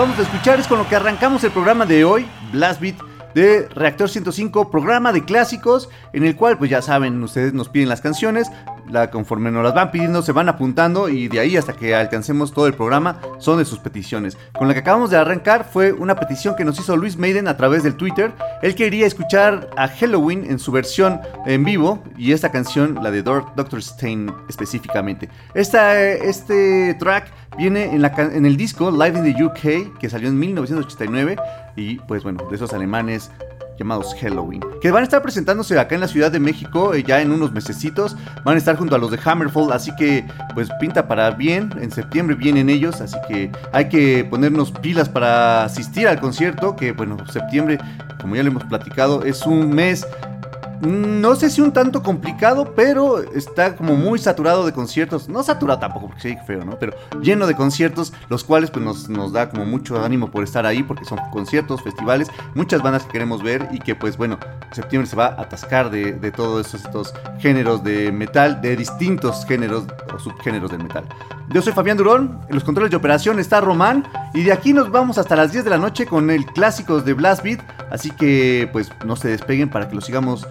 acabamos de escuchar es con lo que arrancamos el programa de hoy, Blast Beat de Reactor 105, programa de clásicos, en el cual, pues ya saben, ustedes nos piden las canciones, la, conforme nos las van pidiendo, se van apuntando y de ahí hasta que alcancemos todo el programa son de sus peticiones. Con la que acabamos de arrancar fue una petición que nos hizo Luis Maiden a través del Twitter. Él quería escuchar a Halloween en su versión en vivo y esta canción, la de Dr. Stein específicamente. Esta, este track viene en, la, en el disco Live in the UK que salió en 1989 y pues bueno, de esos alemanes llamados Halloween, que van a estar presentándose acá en la Ciudad de México eh, ya en unos mesecitos, van a estar junto a los de Hammerfall, así que pues pinta para bien, en septiembre vienen ellos, así que hay que ponernos pilas para asistir al concierto, que bueno, septiembre, como ya lo hemos platicado, es un mes no sé si un tanto complicado, pero está como muy saturado de conciertos. No saturado tampoco, porque sí, feo, ¿no? Pero lleno de conciertos, los cuales pues nos, nos, da como mucho ánimo por estar ahí, porque son conciertos, festivales, muchas bandas que queremos ver y que pues bueno, septiembre se va a atascar de, de todos estos géneros de metal, de distintos géneros o subgéneros del metal. Yo soy Fabián Durón, en los controles de operación está Román y de aquí nos vamos hasta las 10 de la noche con el clásicos de Blast Beat, así que pues no se despeguen para que lo sigamos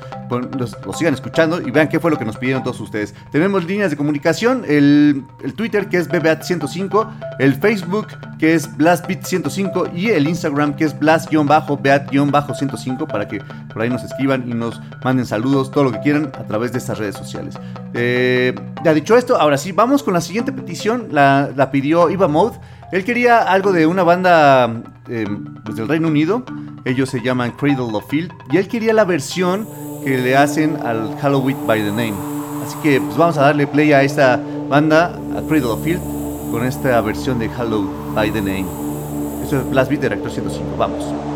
los, sigan escuchando y vean qué fue lo que nos pidieron todos ustedes. Tenemos líneas de comunicación, el, Twitter que es BBAT105, el Facebook que es BlastBeat105 y el Instagram que es Blast-Beat-105 para que por ahí nos escriban y nos manden saludos, todo lo que quieran a través de estas redes sociales. Eh, ya dicho esto, ahora sí, vamos con la siguiente petición, la, pidió Iva Mode. Él quería algo de una banda eh, pues del Reino Unido. Ellos se llaman Cradle of Field. Y él quería la versión que le hacen al Halloween by the Name. Así que pues vamos a darle play a esta banda, a Cradle of Field, con esta versión de Halloween by the Name. Eso es Blast Beat de Reactor 105. Vamos.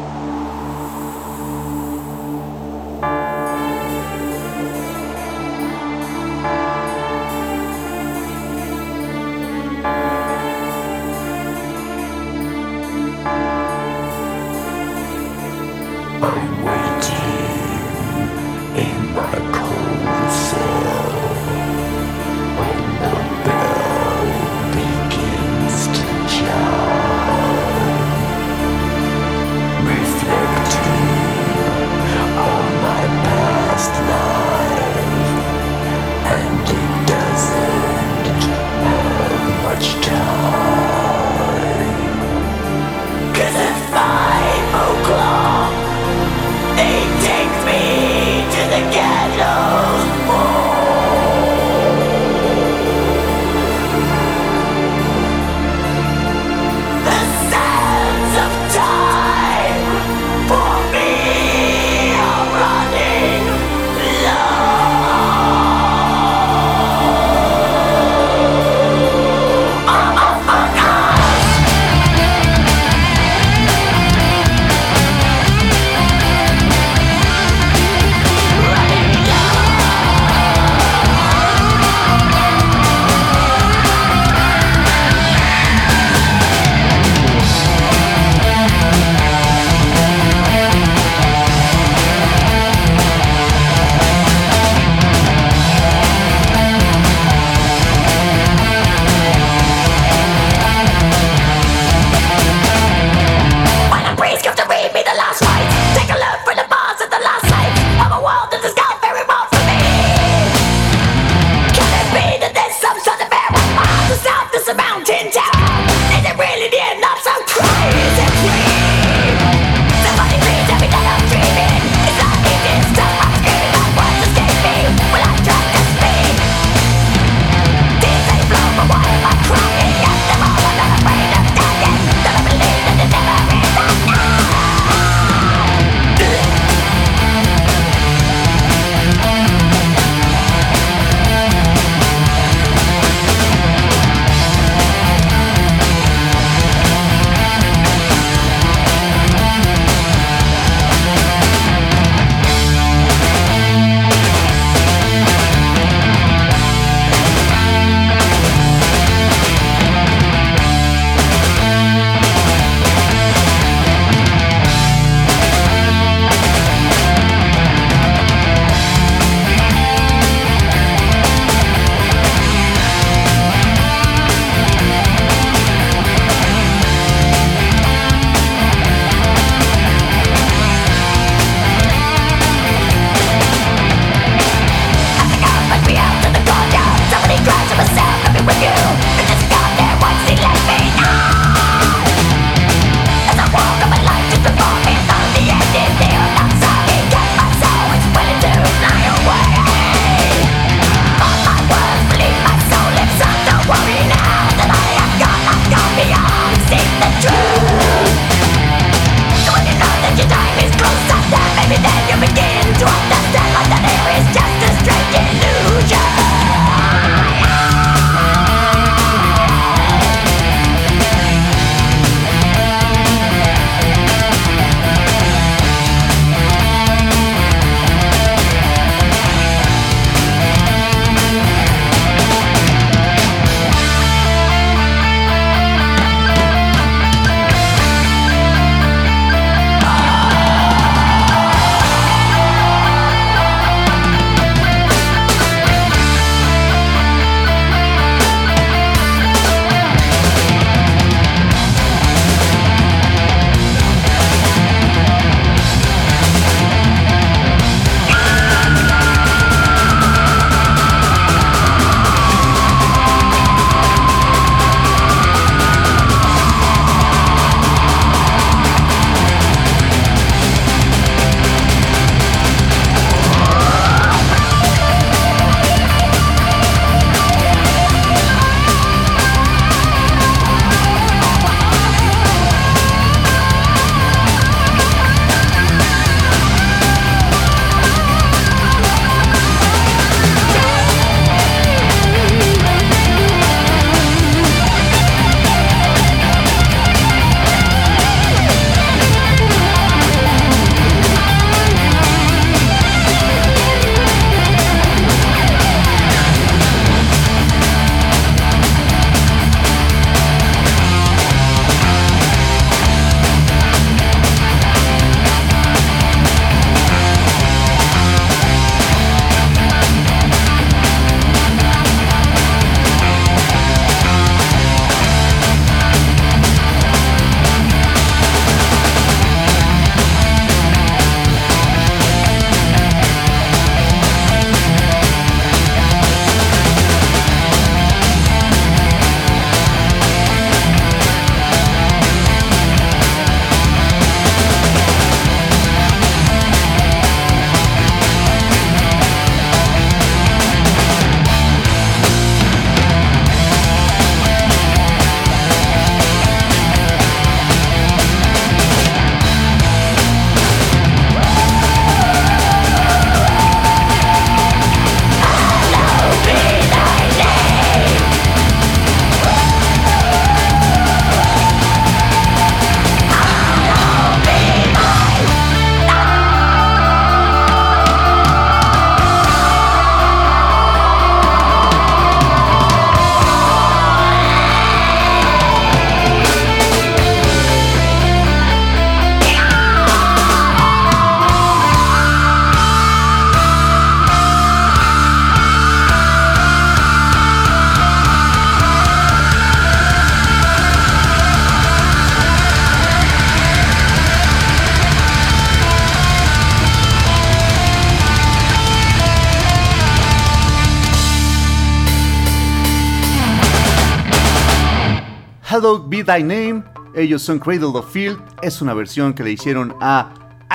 Be Thy Name. Ellos son Cradle of Field. Es una versión que le hicieron a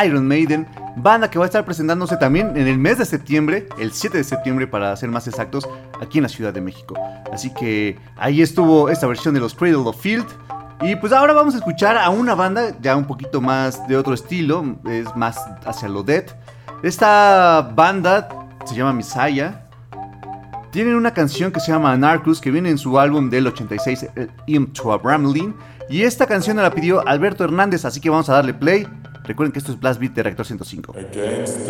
Iron Maiden. Banda que va a estar presentándose también en el mes de septiembre, el 7 de septiembre para ser más exactos, aquí en la Ciudad de México. Así que ahí estuvo esta versión de los Cradle of Field. Y pues ahora vamos a escuchar a una banda ya un poquito más de otro estilo, es más hacia lo dead. Esta banda se llama Messiah. Tienen una canción que se llama Anarchus que viene en su álbum del 86, el Im to a Bramlin. Y esta canción la pidió Alberto Hernández, así que vamos a darle play. Recuerden que esto es Blast Beat de Reactor 105. Against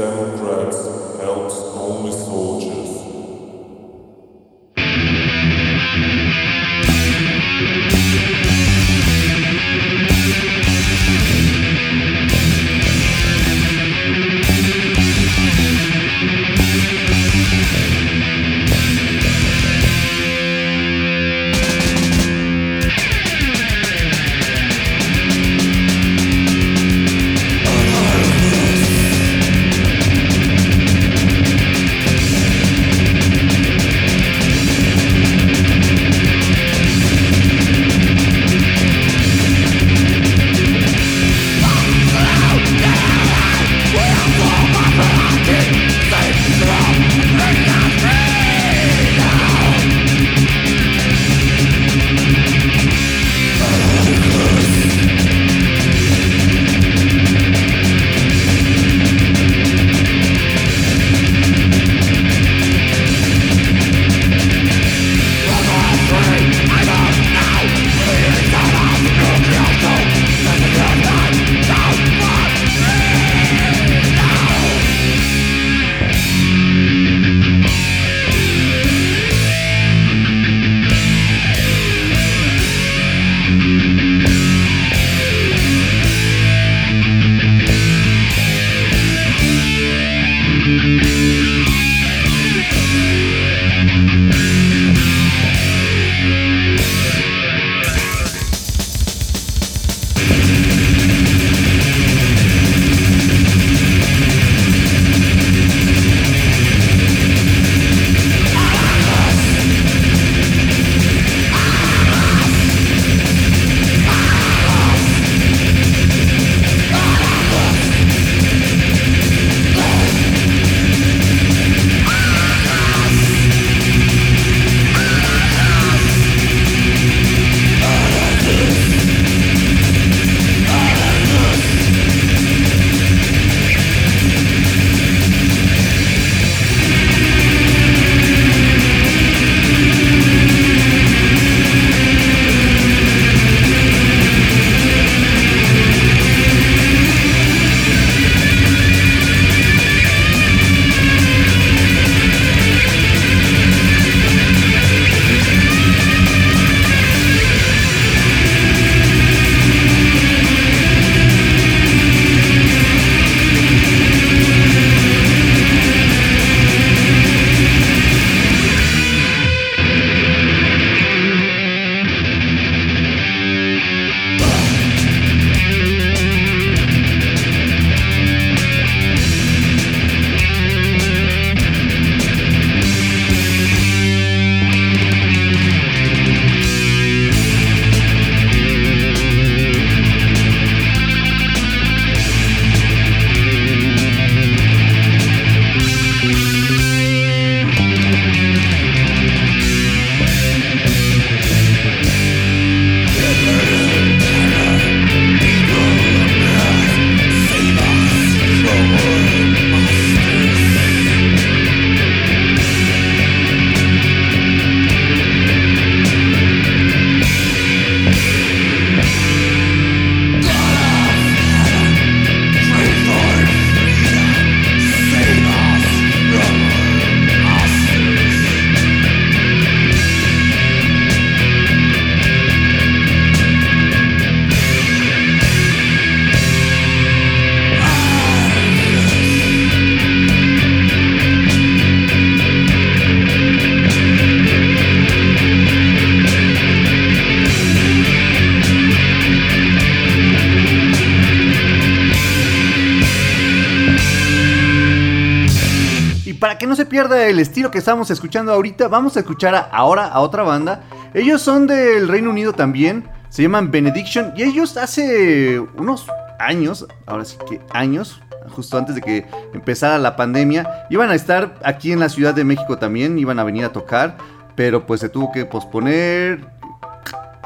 no se pierda el estilo que estamos escuchando ahorita, vamos a escuchar ahora a otra banda. Ellos son del Reino Unido también. Se llaman Benediction y ellos hace unos años, ahora sí que años, justo antes de que empezara la pandemia, iban a estar aquí en la Ciudad de México también, iban a venir a tocar, pero pues se tuvo que posponer.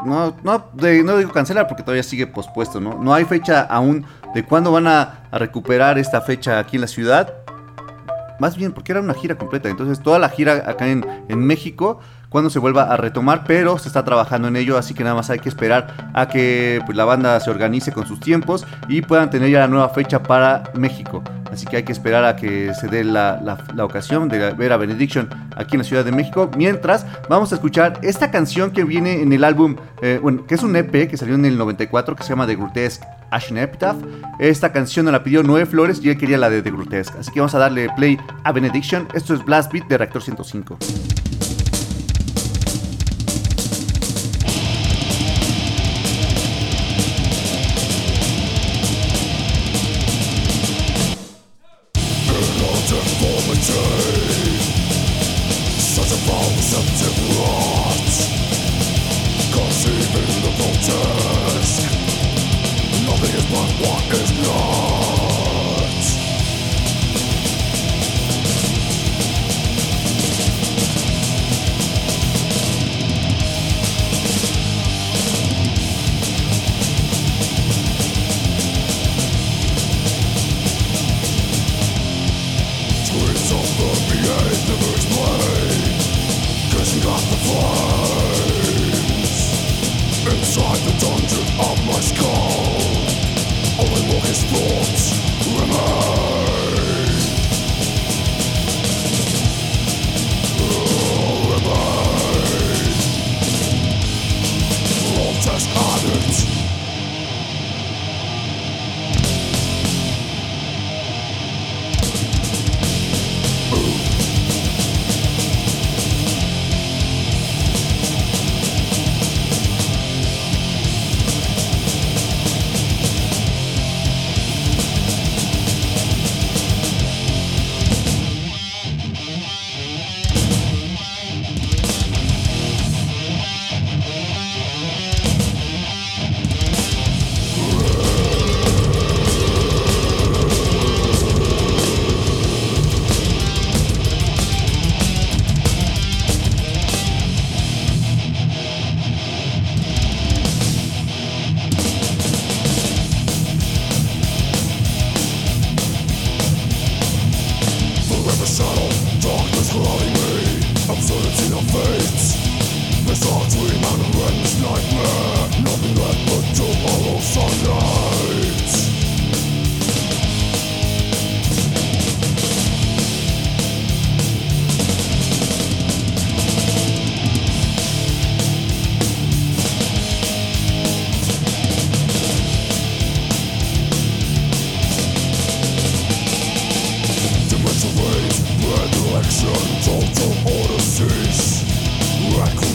No, no, de- no digo cancelar porque todavía sigue pospuesto, ¿no? No hay fecha aún de cuándo van a recuperar esta fecha aquí en la ciudad. Más bien porque era una gira completa, entonces toda la gira acá en, en México, cuando se vuelva a retomar, pero se está trabajando en ello, así que nada más hay que esperar a que pues, la banda se organice con sus tiempos y puedan tener ya la nueva fecha para México. Así que hay que esperar a que se dé la, la- la ocasión de ver a Benediction aquí en la Ciudad de México. Mientras, vamos a escuchar esta canción que viene en el álbum, eh, bueno, que es un EP que salió en el 94, que se llama The Grotesque Ashen Epitaph. Esta canción nos la pidió Noé Flores y él quería la de The Grotesque. Así que vamos a darle play a Benediction. Esto es Blast Beat de Reactor 105.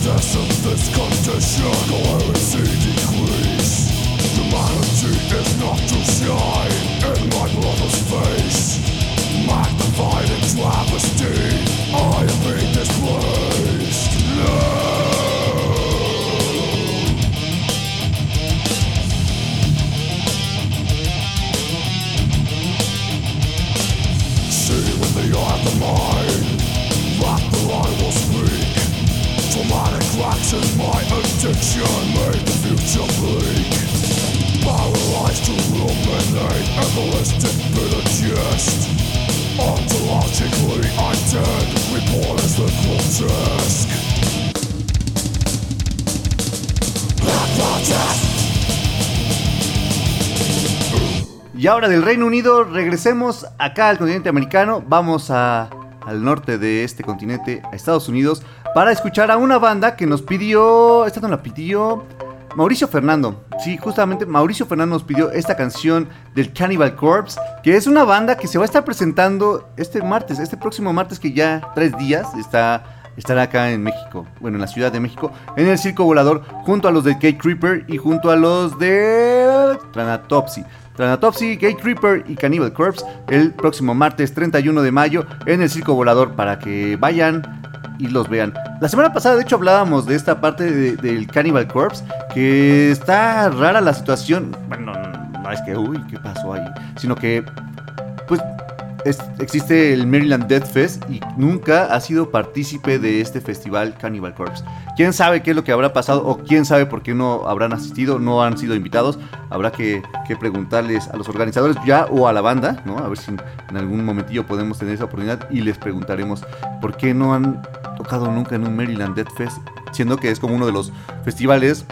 excess of this condition Clarity decrease Humanity is not to shine In my brother's face. Magnified in travesty Y ahora del Reino Unido regresemos acá al continente americano. Vamos a, al norte de este continente, a Estados Unidos, para escuchar a una banda que nos pidió. Esta nos la pidió Mauricio Fernando. Sí, justamente Mauricio Fernando nos pidió esta canción del Cannibal Corpse, que es una banda que se va a estar presentando este martes, este próximo martes que ya tres días está estará acá en México, bueno, en la Ciudad de México, en el Circo Volador, junto a los de Gate Creeper y junto a los de Tranatopsy. Tranatopsy, Gate Creeper y Cannibal Corpse el próximo martes 31 de mayo en el Circo Volador para que vayan y los vean. La semana pasada, de hecho, hablábamos de esta parte de- del Cannibal Corpse, que está rara la situación. Bueno, no es que, uy, ¿qué pasó ahí? Sino que, pues, existe el Maryland Death Fest y nunca ha sido partícipe de este festival Cannibal Corpse. ¿Quién sabe qué es lo que habrá pasado o quién sabe por qué no habrán asistido, no han sido invitados? Habrá que, que preguntarles a los organizadores ya o a la banda, ¿no? A ver si en algún momentillo podemos tener esa oportunidad y les preguntaremos por qué no han tocado nunca en un Maryland Death Fest, siendo que es como uno de los festivales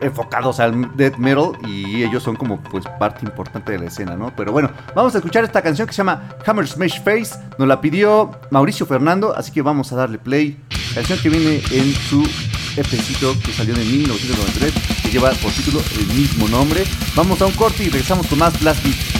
enfocados al death metal y ellos son como pues parte importante de la escena, ¿no? Pero bueno, vamos a escuchar esta canción que se llama Hammer Smash Face, nos la pidió Mauricio Fernando, así que vamos a darle play. Canción que viene en su EPcito que salió en el 1993, que lleva por título el mismo nombre. Vamos a un corte y regresamos con más Blast Beat.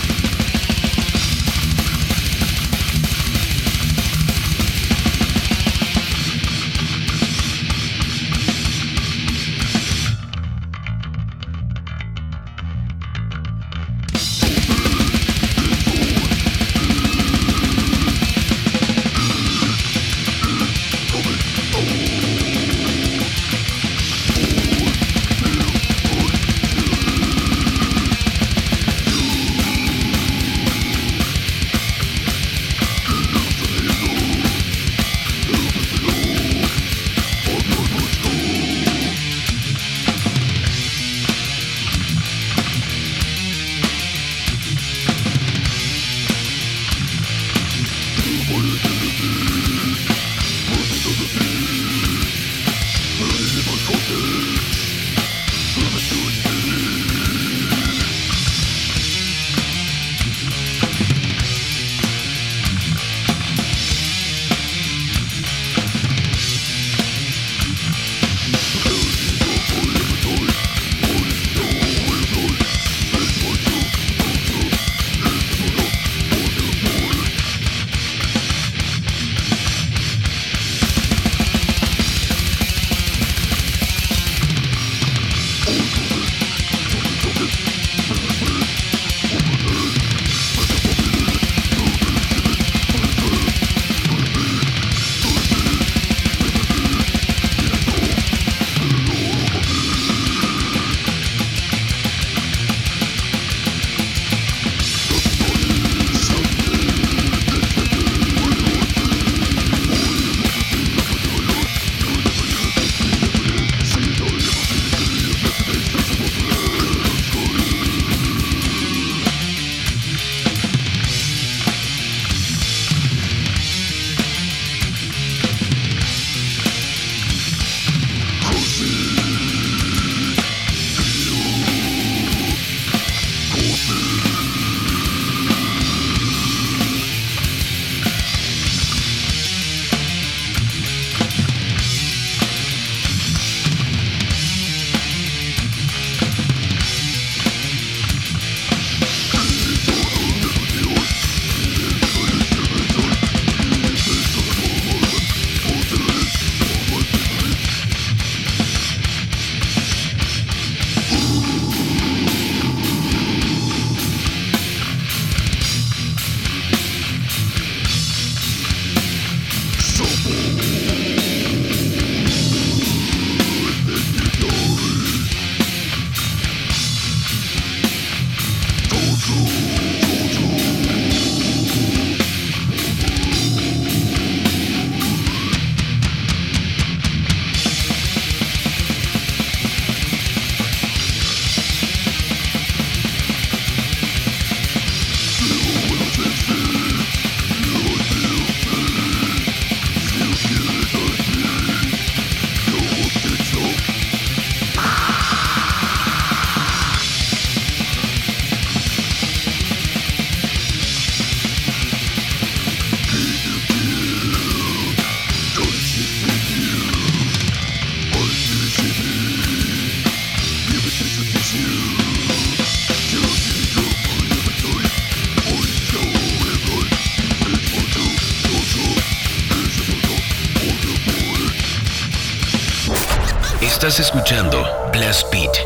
Estás escuchando Blast Beat.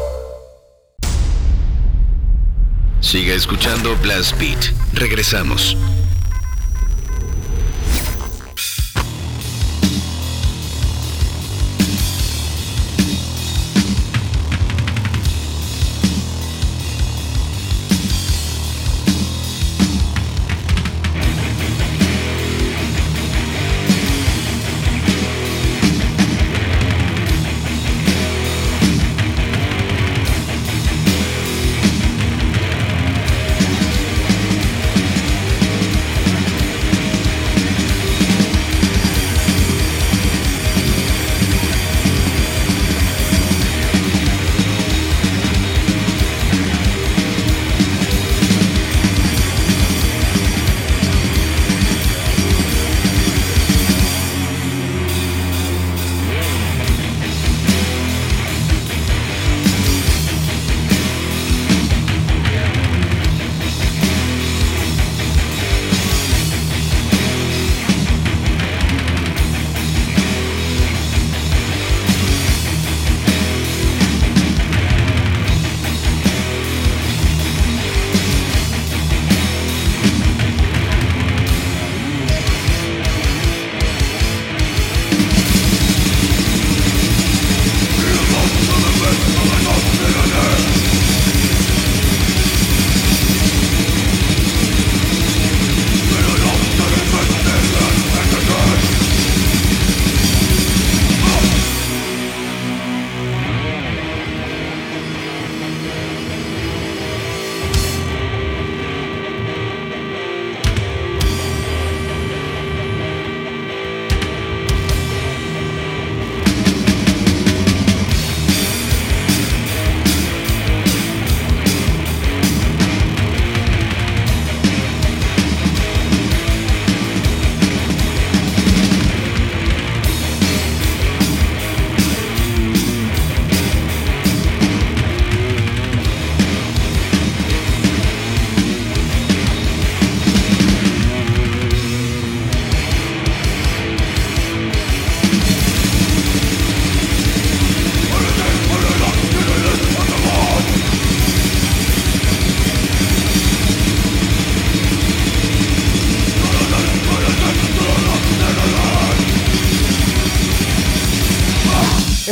Siga escuchando Blast Beat. Regresamos.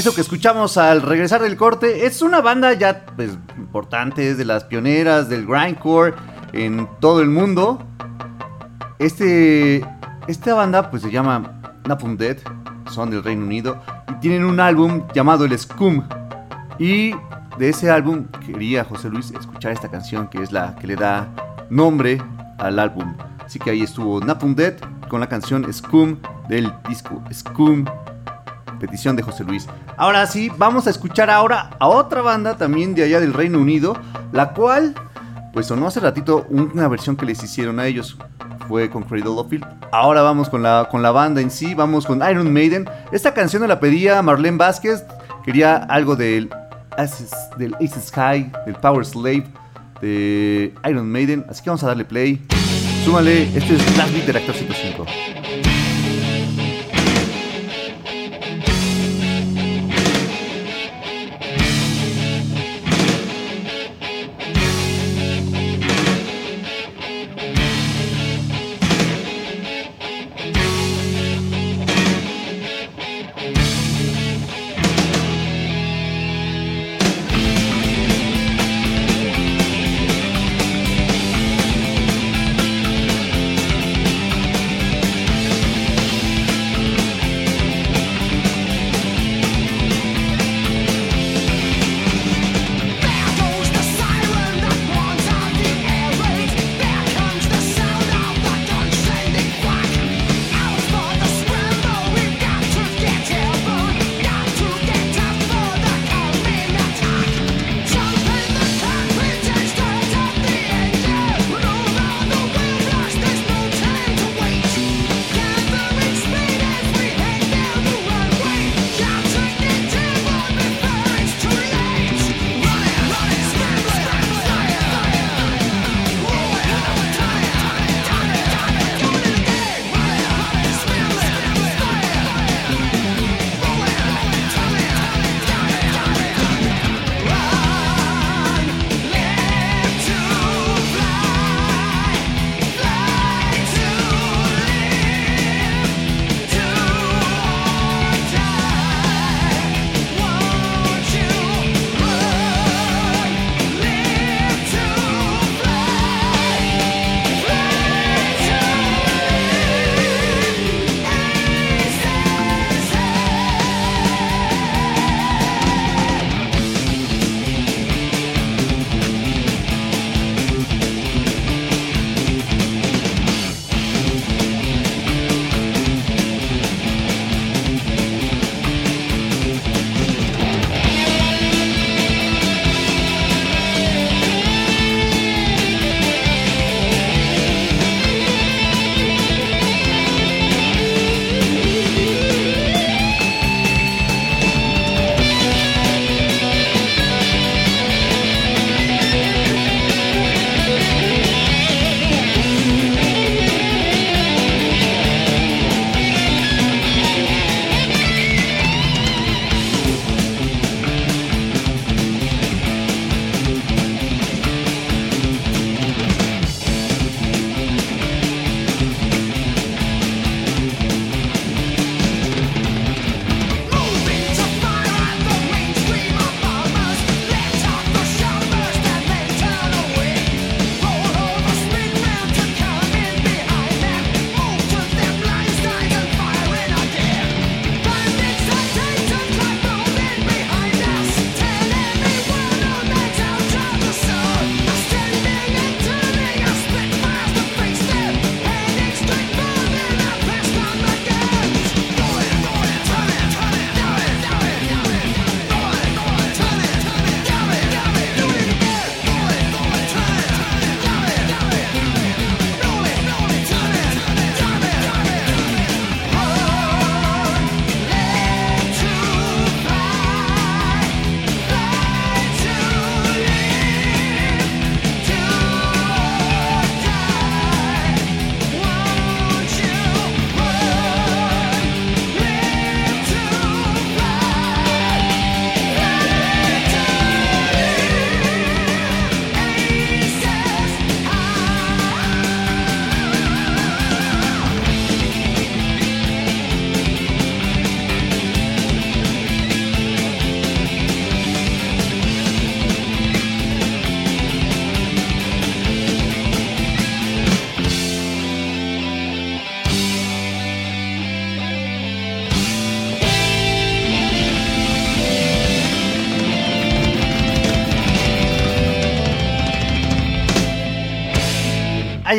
Eso que escuchamos al regresar del corte es una banda ya pues, importante, es de las pioneras del grindcore en todo el mundo. Este, esta banda pues se llama Napalm Dead, son del Reino Unido y tienen un álbum llamado El Scum. Y de ese álbum quería José Luis escuchar esta canción que es la que le da nombre al álbum. Así que ahí estuvo Napalm Dead con la canción Scum del disco Scum petición de José Luis. Ahora sí, vamos a escuchar ahora a otra banda también de allá del Reino Unido, la cual, pues sonó hace ratito una versión que les hicieron a ellos. Fue con Cradle of Filth. Ahora vamos con la, con la banda en sí, vamos con Iron Maiden. Esta canción la pedía Marlene Vázquez, quería algo del del Ace Sky, del Power Slave, de Iron Maiden. Así que vamos a darle play. Súmale, este es Blast Beat de Reactor 105.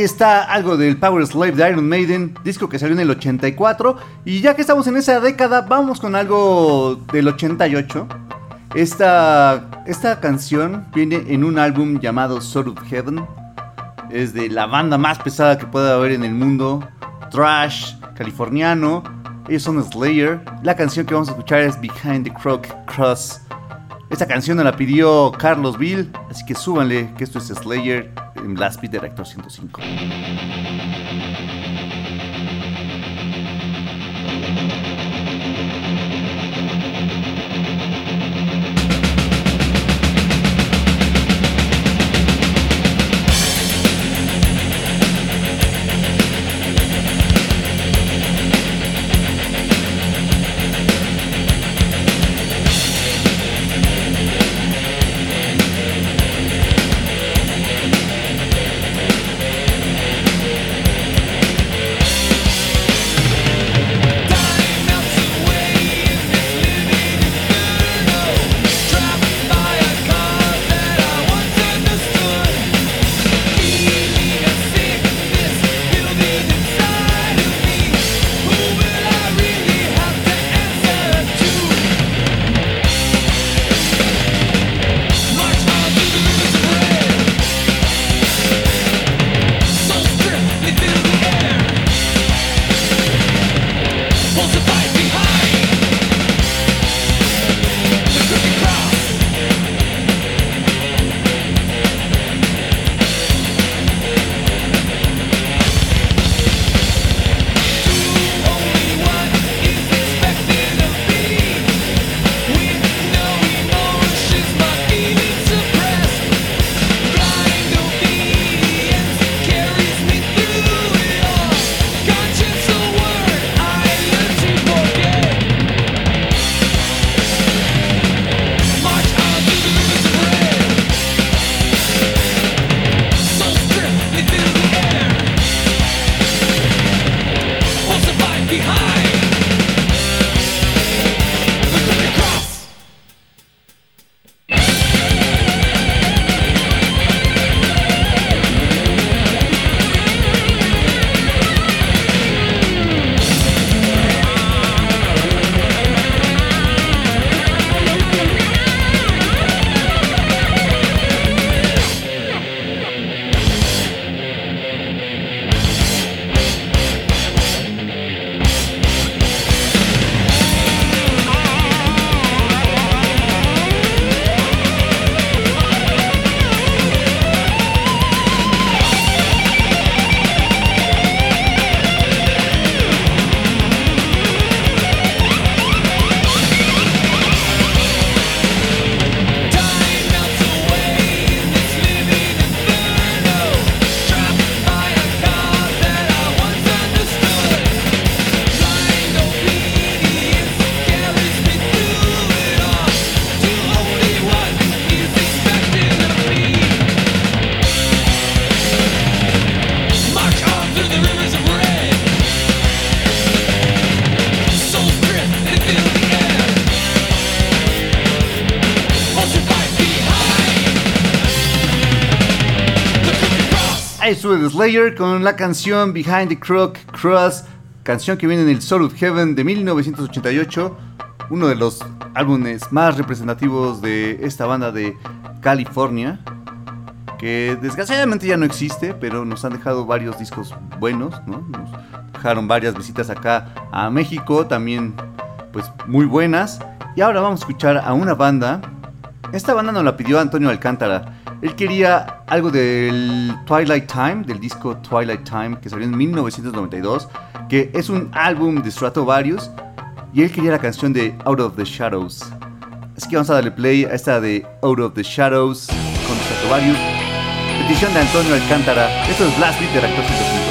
Está algo del Power Slave de Iron Maiden, disco que salió en el 84. Y ya que estamos en esa década, vamos con algo del 88. Esta, esta canción viene en un álbum llamado Sword of Heaven. Es de la banda más pesada que pueda haber en el mundo. Trash, californiano. Ellos son Slayer. La canción que vamos a escuchar es Behind the Croc Cross. Esta canción nos la pidió Carlos Bill, así que súbanle que esto es Slayer en Blast Beat de Reactor 105. The Slayer con la canción Behind the Crook Cross, canción que viene en el Soul of Heaven de 1988, uno de los álbumes más representativos de esta banda de California, que desgraciadamente ya no existe, pero nos han dejado varios discos buenos, ¿no? Nos dejaron varias visitas acá a México, también pues muy buenas. Y ahora vamos a escuchar a una banda. Esta banda nos la pidió Antonio Alcántara. Él quería algo del Twilight Time, del disco Twilight Time, que salió en 1992, que es un álbum de Stratovarius, y él quería la canción de Out of the Shadows. Así que vamos a darle play a esta de Out of the Shadows con Stratovarius. Petición de Antonio Alcántara. Esto es Blast Beat de Reactor 105.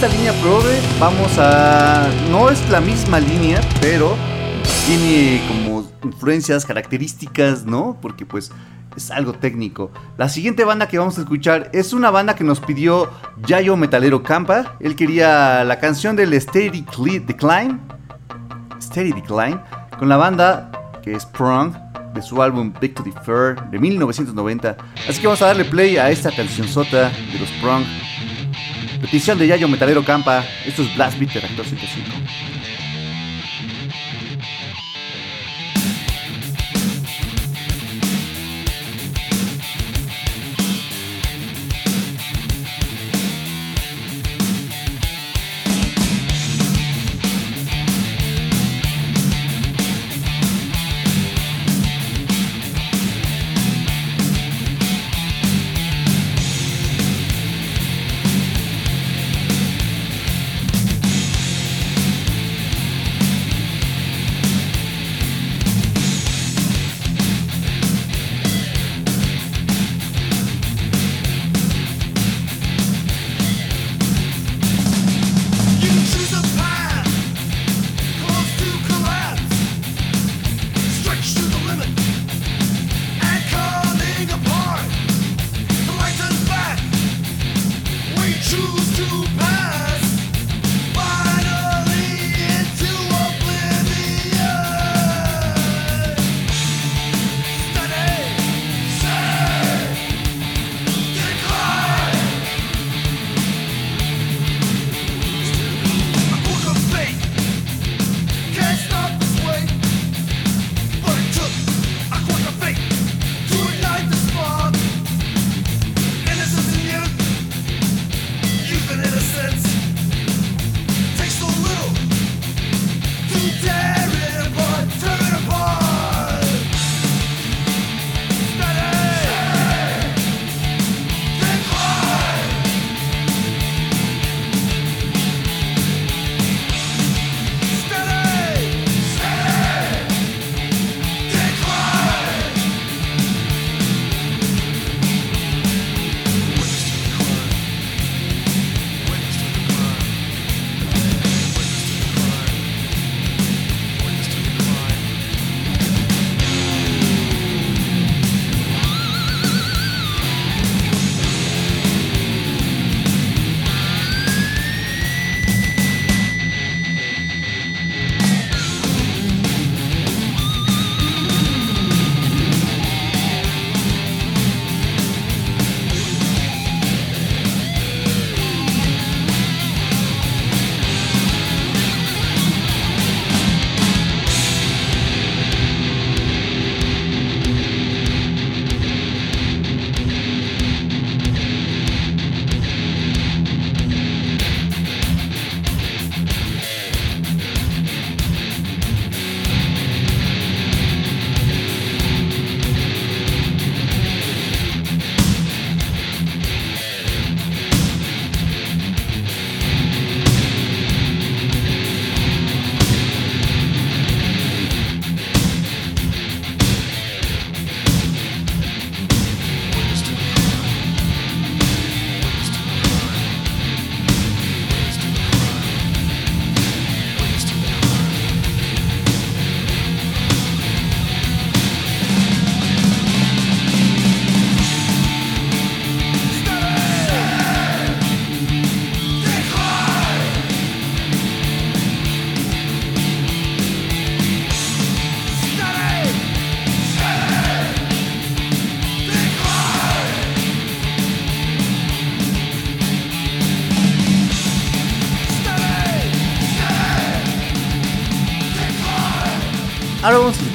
Esta línea progre. Vamos a. No es la misma línea, pero tiene como influencias, características, ¿no? Porque pues es algo técnico. La siguiente banda que vamos a escuchar es una banda que nos pidió Yayo Metalero Campa. Él quería la canción del Steady Decline. Steady Decline. Con la banda que es Prong de su álbum Victory Fair de 1990. Así que vamos a darle play a esta canción sota de los Prong. Petición de Yayo Metalero Campa. Esto es Blast Bitter, 275.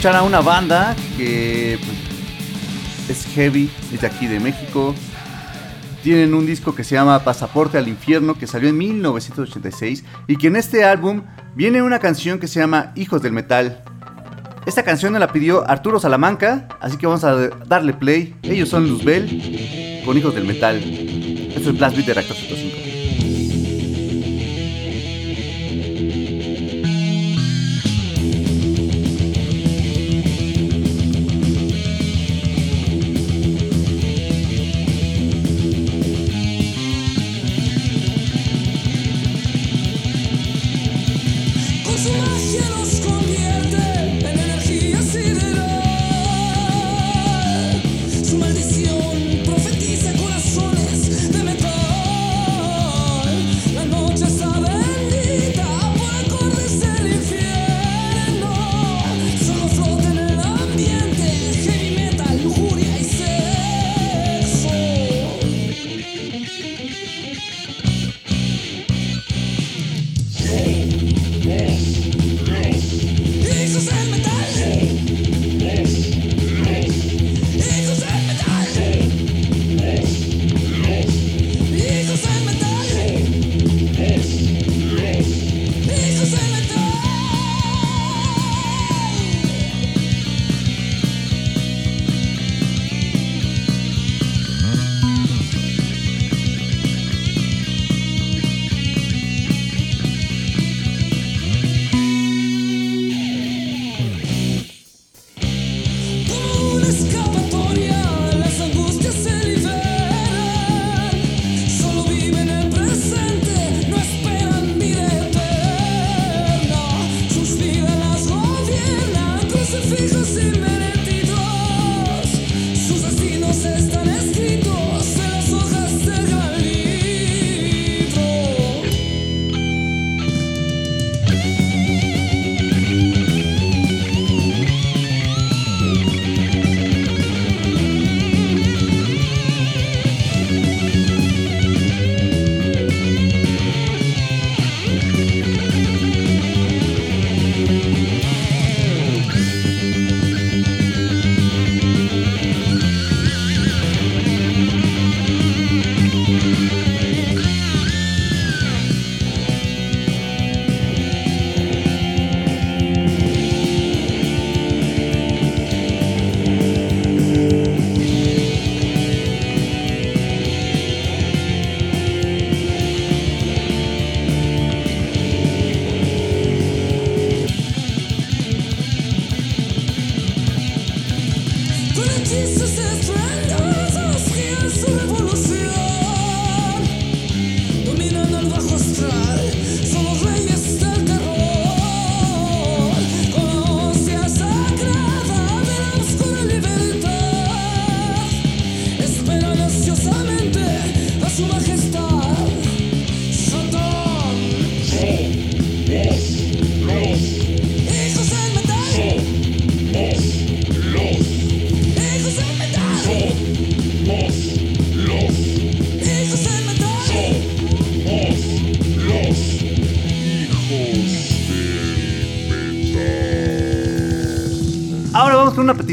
A una banda que pues, es heavy, es de aquí de México. Tienen un disco que se llama Pasaporte al Infierno que salió en 1986 y que en este álbum viene una canción que se llama Hijos del Metal. Esta canción la pidió Arturo Salamanca, así que vamos a darle play. Ellos son Luzbel con Hijos del Metal. Esto es Blast Beat de Reactor 105.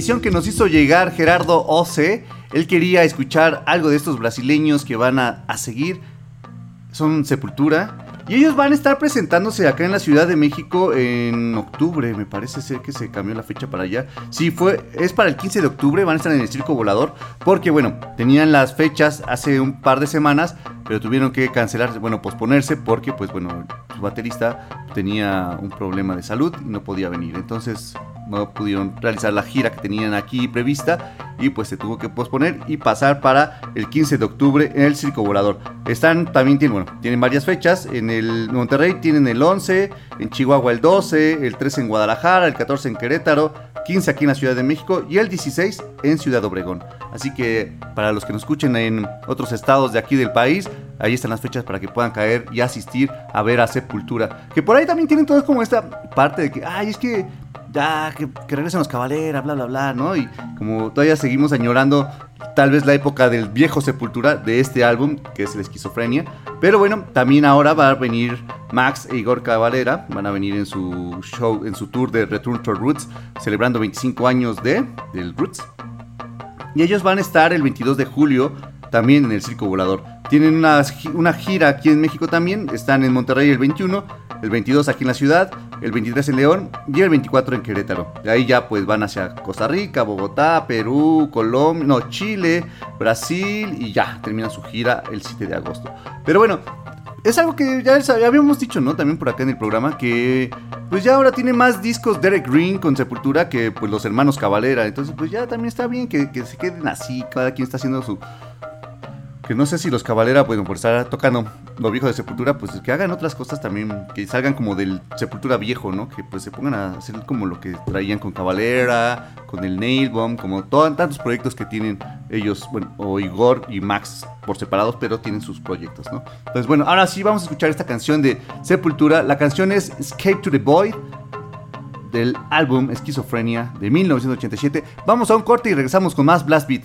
Petición que nos hizo llegar Gerardo Oce. Él quería escuchar algo de estos brasileños que van a, a seguir. Son Sepultura. Y ellos van a estar presentándose acá en la Ciudad de México en octubre. Me parece ser que se cambió la fecha para allá. Sí, fue, es para el 15 de octubre. Van a estar en el Circo Volador. Porque, bueno, tenían las fechas hace un par de semanas. Pero tuvieron que cancelarse, bueno, posponerse. Porque, pues, bueno, su baterista tenía un problema de salud y no podía venir. Entonces, no pudieron realizar la gira que tenían aquí prevista y pues se tuvo que posponer y pasar para el 15 de octubre en el Circo Volador. Están también tienen, bueno, tienen varias fechas, en el Monterrey tienen el 11, en Chihuahua el 12, el 13 en Guadalajara, el 14 en Querétaro, 15 aquí en la Ciudad de México y el 16 en Ciudad Obregón. Así que para los que nos escuchen en otros estados de aquí del país, ahí están las fechas para que puedan caer y asistir a ver a Sepultura. Que por ahí también tienen todo como esta parte de que, ay, es que ya, que, que regresen los caballeras, bla, bla, bla, ¿no? Y como todavía seguimos añorando tal vez la época del viejo Sepultura de este álbum, que es la esquizofrenia. Pero bueno, también ahora va a venir Max e Igor Cavalera, van a venir en su show, en su tour de Return to Roots, celebrando 25 años de, del Roots. Y ellos van a estar el 22 de julio también en el Circo Volador. Tienen una, una gira aquí en México también, están en Monterrey el 21, el 22 aquí en la ciudad, el 23 en León y el 24 en Querétaro. De ahí ya pues van hacia Costa Rica, Bogotá, Perú, Colombia, no, Chile, Brasil y ya terminan su gira el 7 de agosto. Pero bueno, es algo que ya habíamos dicho, ¿no? También por acá en el programa que pues ya ahora tiene más discos Derek Green con Sepultura que pues los hermanos Cavalera. Entonces pues ya también está bien que, que se queden así, cada quien está haciendo su que no sé si los Cabalera, bueno, por estar tocando lo viejo de Sepultura, pues que hagan otras cosas también, que salgan como del Sepultura viejo, ¿no? Que pues se pongan a hacer como lo que traían con Cabalera, con el Nail Bomb, como todos tantos proyectos que tienen ellos, bueno, o Igor y Max por separados, pero tienen sus proyectos, ¿no? Entonces, bueno, ahora sí vamos a escuchar esta canción de Sepultura. La canción es Escape to the Void del álbum Esquizofrenia de 1987. Vamos a un corte y regresamos con más Blast Beat.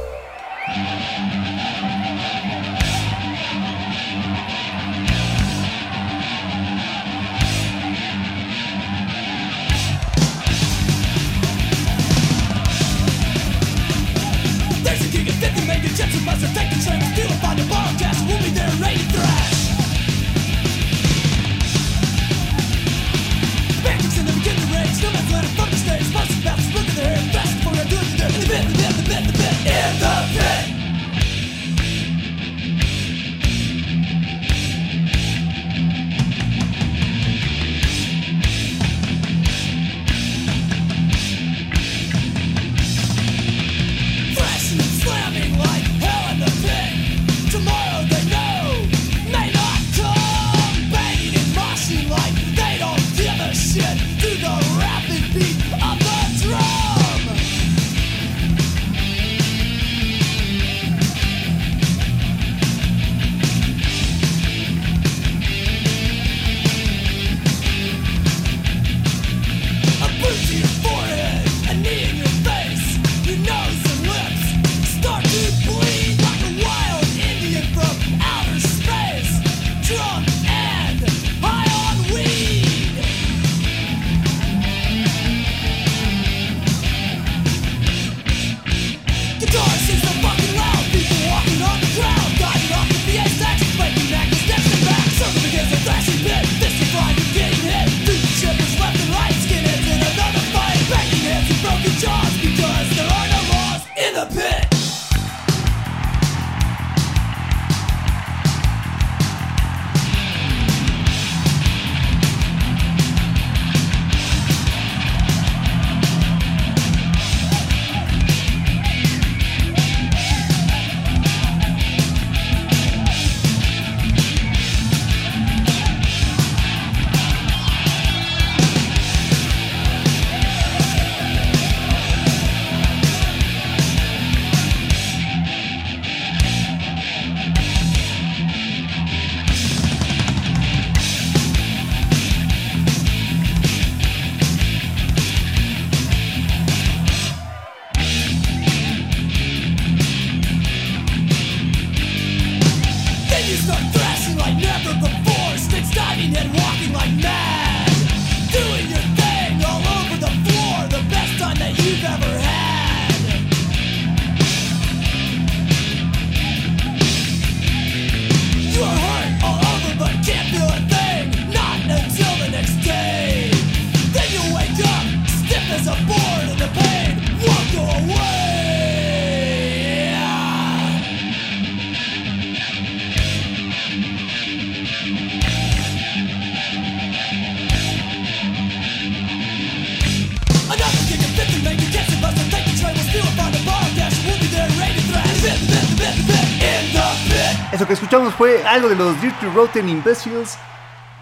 Eso que escuchamos fue algo de los Dirty Rotten Imbeciles,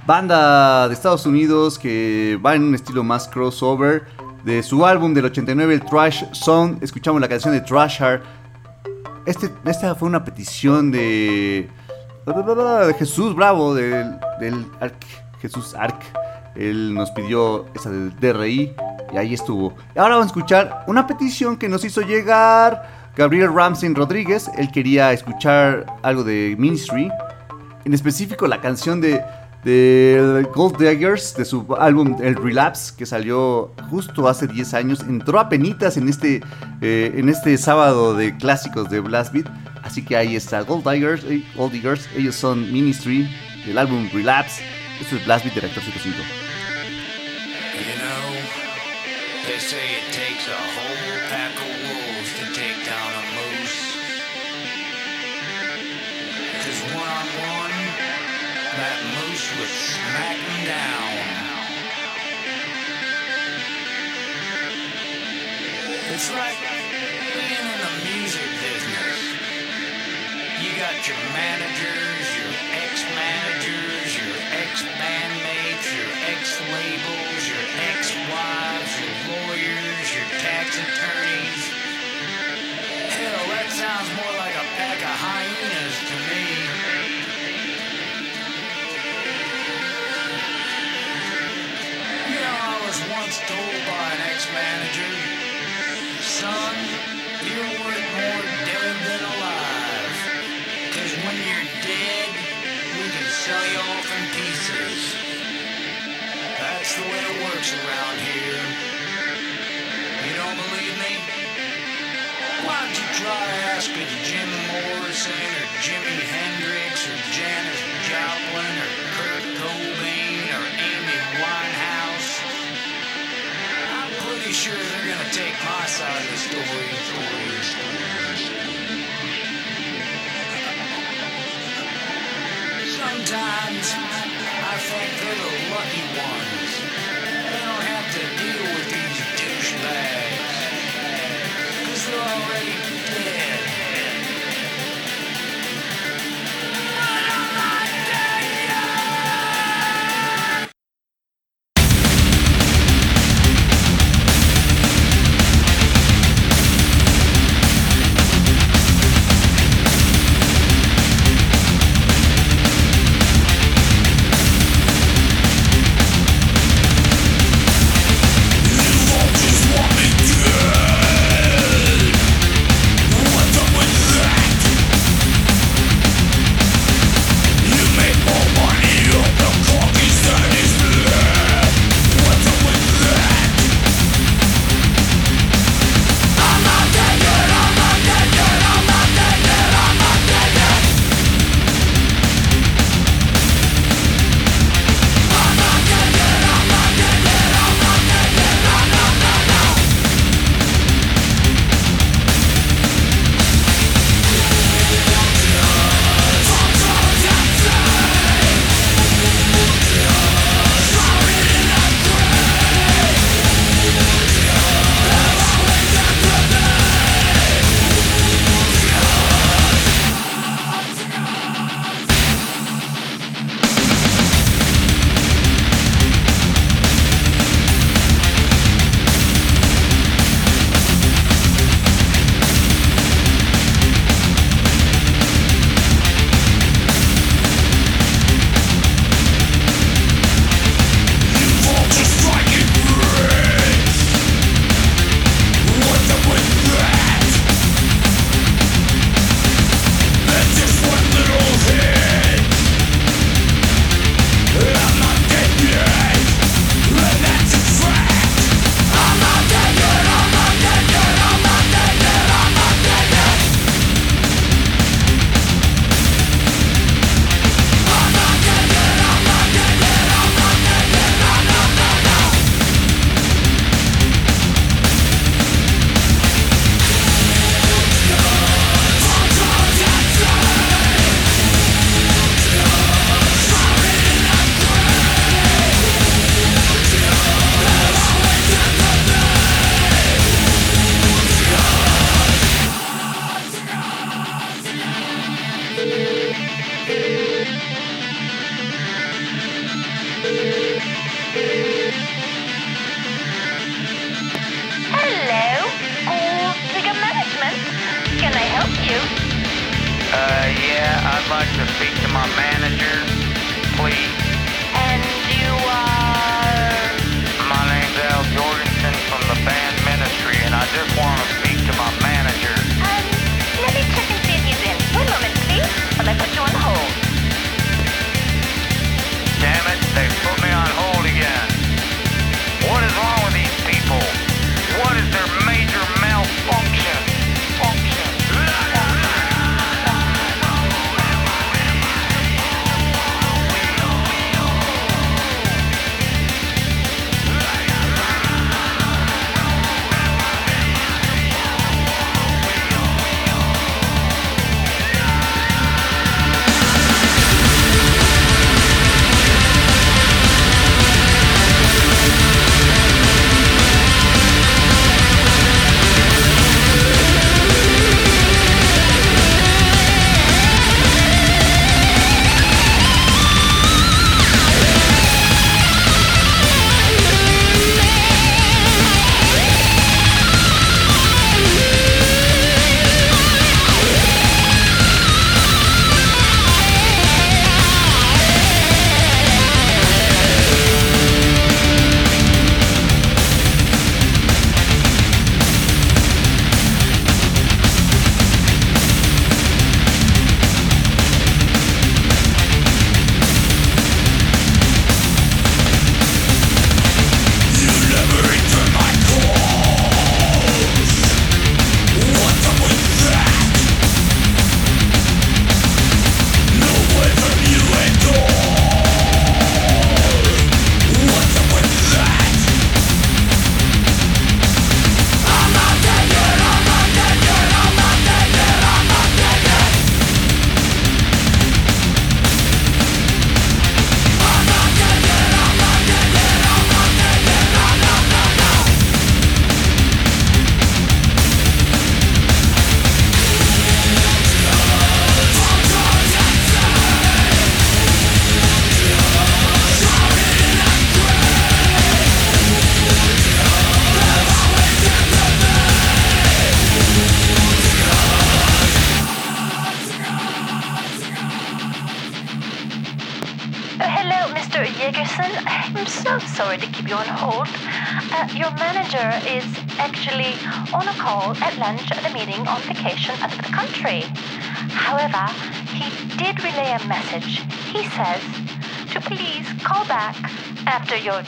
banda de Estados Unidos que va en un estilo más crossover. De su álbum del 89, el Trash Song, escuchamos la canción de Trash Heart. Este, esta fue una petición de, Jesús Bravo, del, del Jesús Arc. Él nos pidió esa del DRI y ahí estuvo. Ahora vamos a escuchar una petición que nos hizo llegar Gabriel Ramsey Rodríguez. Él quería escuchar algo de Ministry, en específico la canción de, Gold Daggers de su álbum El Relapse que salió justo hace 10 años. Entró a penitas en este, eh, en este sábado de clásicos de Blast Beat. Así que ahí está Gold Daggers, eh, Gold Diggers. Ellos son Ministry del álbum Relapse. Esto es Blast Beat de Reactor 75. You know, they say it takes a whole That moose down. It's like being in the music business. You got your managers, your ex-managers, your ex-bandmates, your ex-labels, your ex-wives, works around here. You don't believe me? Why don't you try asking Jim Morrison or Jimi Hendrix or Janis Joplin or Kurt Cobain or Amy Winehouse? I'm pretty sure they're gonna take my side of the story. Sometimes I think they're the lucky ones. To deal with these douchebags. Cause they're already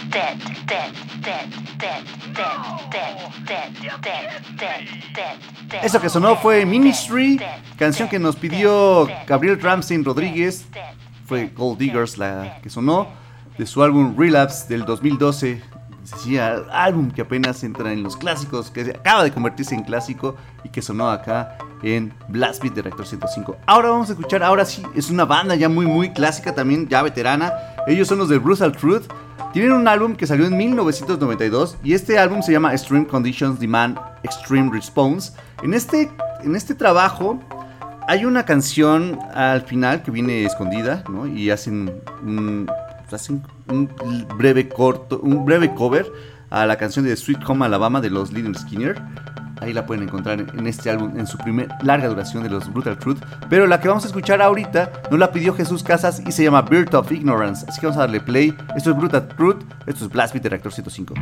dead, dead, dead, dead, dead, dead, dead, Eso que sonó fue Ministry, canción que nos pidió Gabriel Ramsey Rodríguez. Fue Gold Diggers la que sonó de su álbum Relapse del 2012. Decía, álbum que apenas entra en los clásicos, que acaba de convertirse en clásico y que sonó acá en Blast Beat de Reactor 105. Ahora vamos a escuchar, ahora sí, es una banda ya muy muy clásica también, ya veterana. Ellos son los de Brutal Truth. Tienen un álbum que salió en 1992 y este álbum se llama Extreme Conditions Demand Extreme Response. En este, en este trabajo hay una canción al final que viene escondida, ¿no? Y hacen un, hacen un breve corto, un breve cover a la canción de Sweet Home Alabama de los Little Skinner. Ahí la pueden encontrar en este álbum, en su primer larga duración de los Brutal Truth. Pero la que vamos a escuchar ahorita nos la pidió Jesús Casas y se llama Birth of Ignorance. Así que vamos a darle play. Esto es Brutal Truth, esto es Blast Beat de Reactor 105.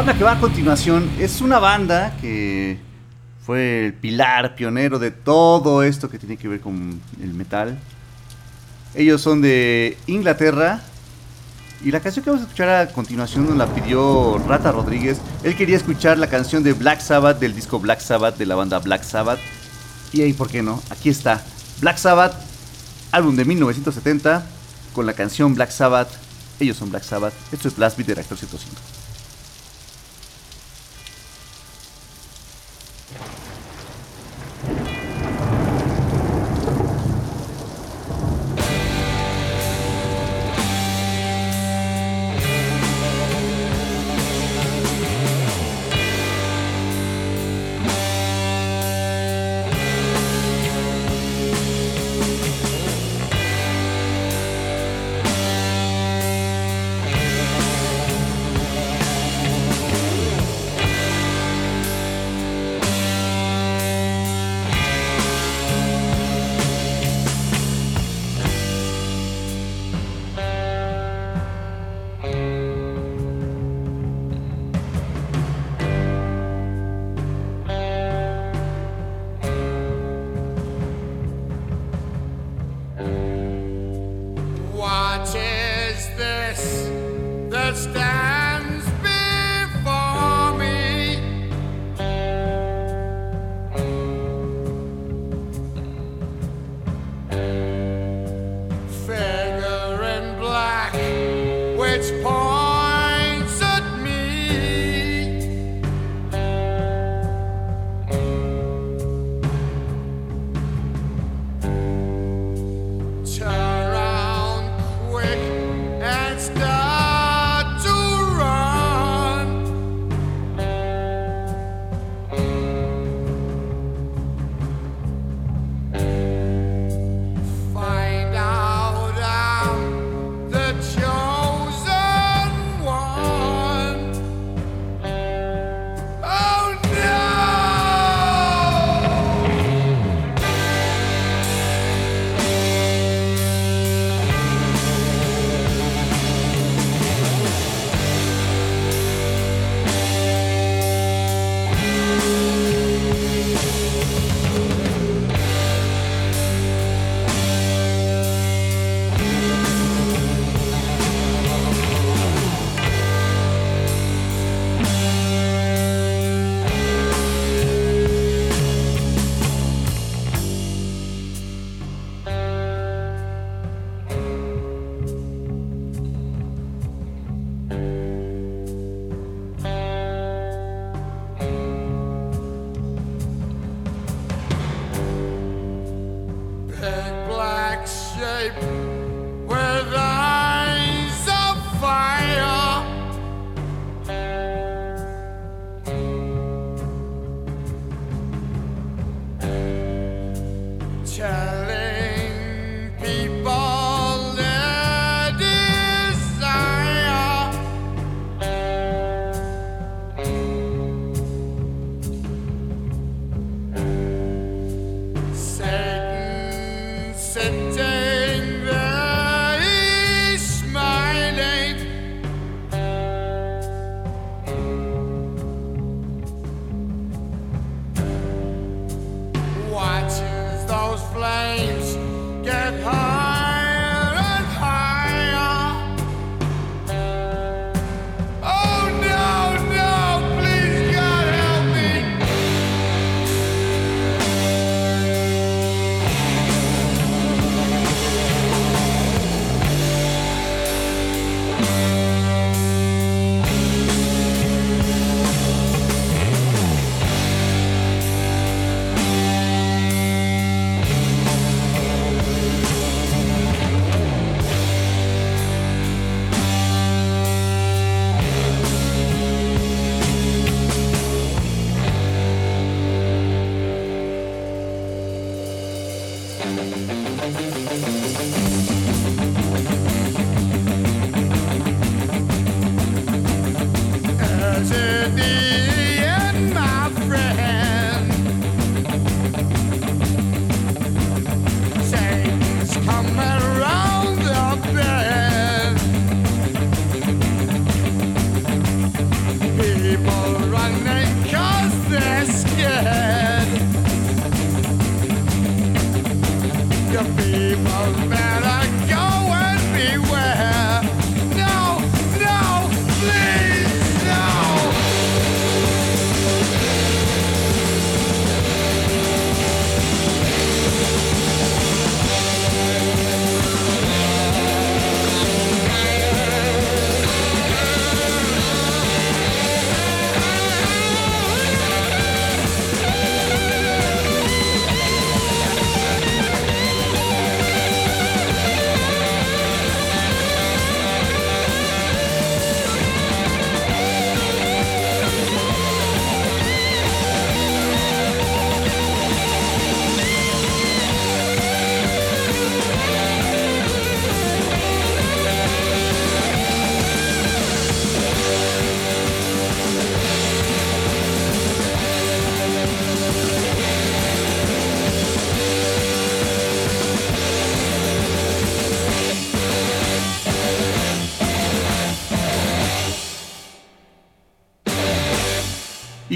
Banda que va a continuación es una banda que fue el pilar pionero de todo esto que tiene que ver con el metal. Ellos son de Inglaterra Y la canción que vamos a escuchar a continuación nos la pidió Rata Rodríguez. Él quería escuchar la canción de Black Sabbath del disco Black Sabbath de la banda Black Sabbath. Y ahí, ¿por qué no? Aquí está. Black Sabbath, álbum de 1970, con la canción Black Sabbath. Ellos son Black Sabbath. Esto es Blast Beat de Reactor 105.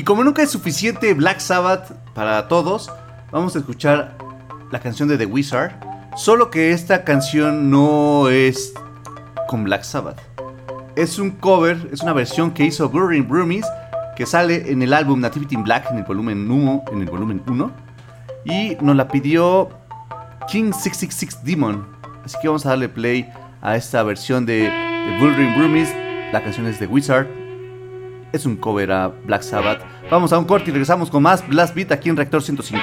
Como nunca es suficiente Black Sabbath para todos, vamos a escuchar la canción de The Wizard. Solo que esta canción no es con Black Sabbath. Es un cover, es una versión que hizo Burning Broomies que sale en el álbum Nativity in Black en el volumen 1, en el volumen 1 y nos la pidió King 666 Demon. Así que vamos a darle play a esta versión de, de Broomies. La canción es de Wizard. Es un cover a Black Sabbath. Vamos a un corte y regresamos con más Blast Beat aquí en Reactor 105.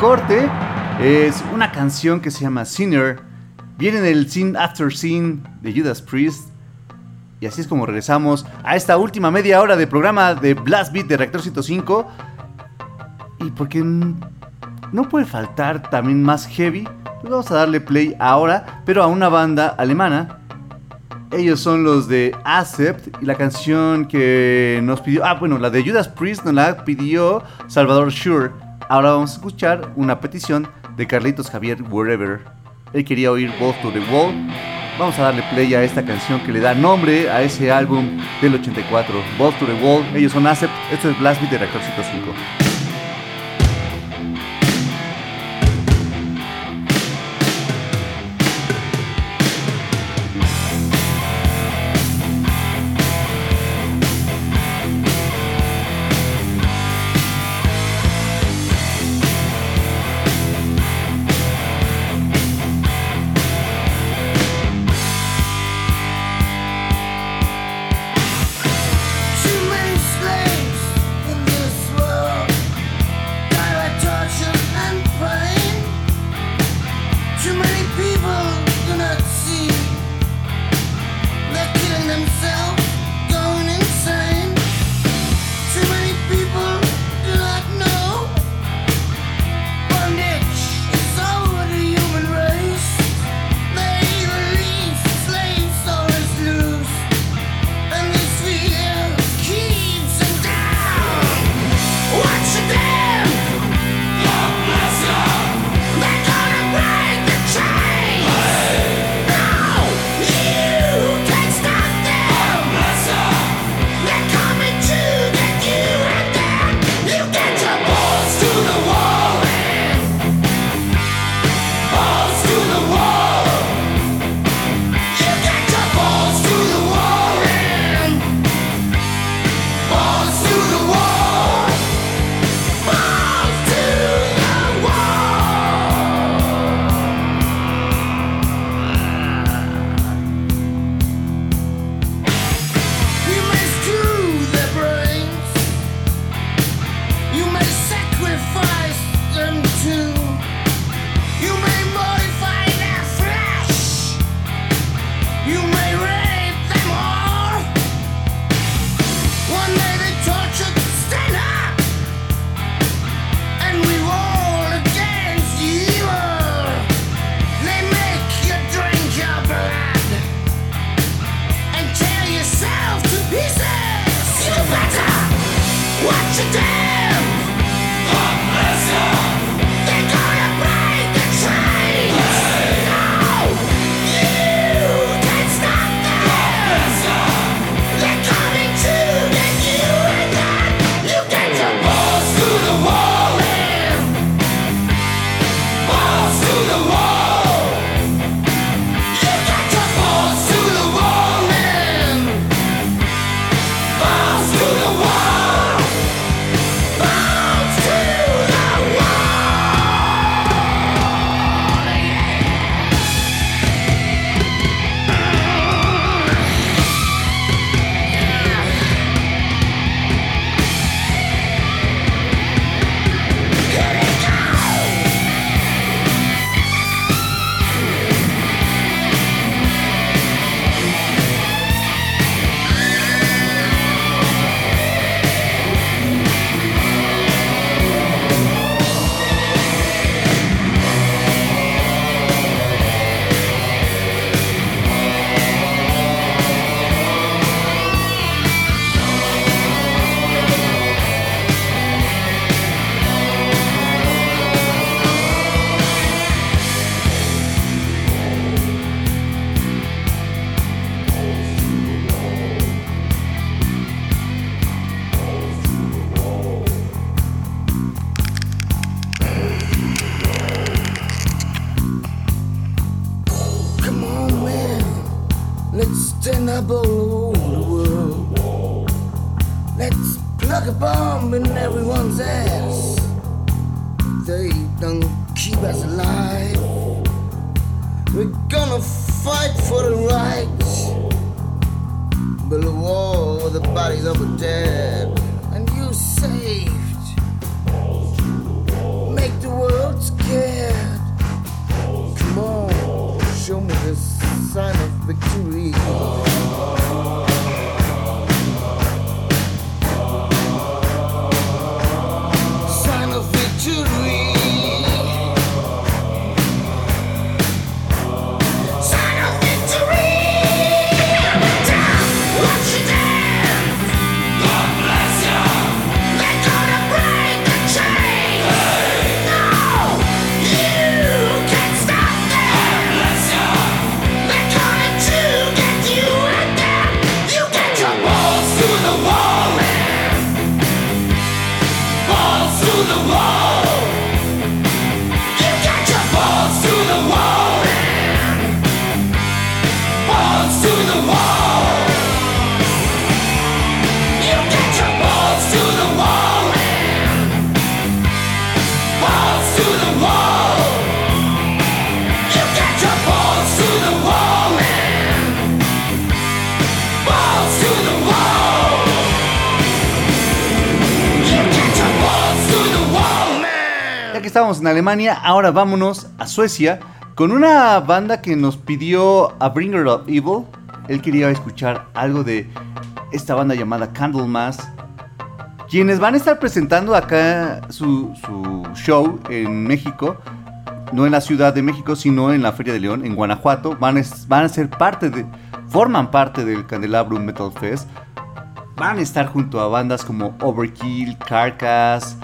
Corte. Es una canción que se llama Sinner. Viene del Sin After Sin de Judas Priest. Y así es como regresamos a esta última media hora de programa de Blast Beat de Reactor 105. Y porque no puede faltar también más heavy, pues vamos a darle play ahora, pero a una banda alemana. Ellos son los de Acept y la canción que nos pidió, ah bueno, la de Judas Priest nos la pidió Salvador Shure. Ahora vamos a escuchar una petición de Carlitos Javier Wherever. Él quería oír Both to the Wall. Vamos a darle play a esta canción que le da nombre a ese álbum del 84, Both to the Wall. Ellos son Acept, esto es Blast Beat de Reactor 105. Alemania, ahora vámonos a Suecia con una banda que nos pidió a Bringer of Evil. Él quería escuchar algo de esta banda llamada Candlemas. Quienes van a estar presentando acá su, show en México, no en la Ciudad de México, sino en la Feria de León, en Guanajuato. Van a, van a ser parte de, forman parte del Candelabrum Metal Fest. Van a estar junto a bandas como Overkill, Carcass,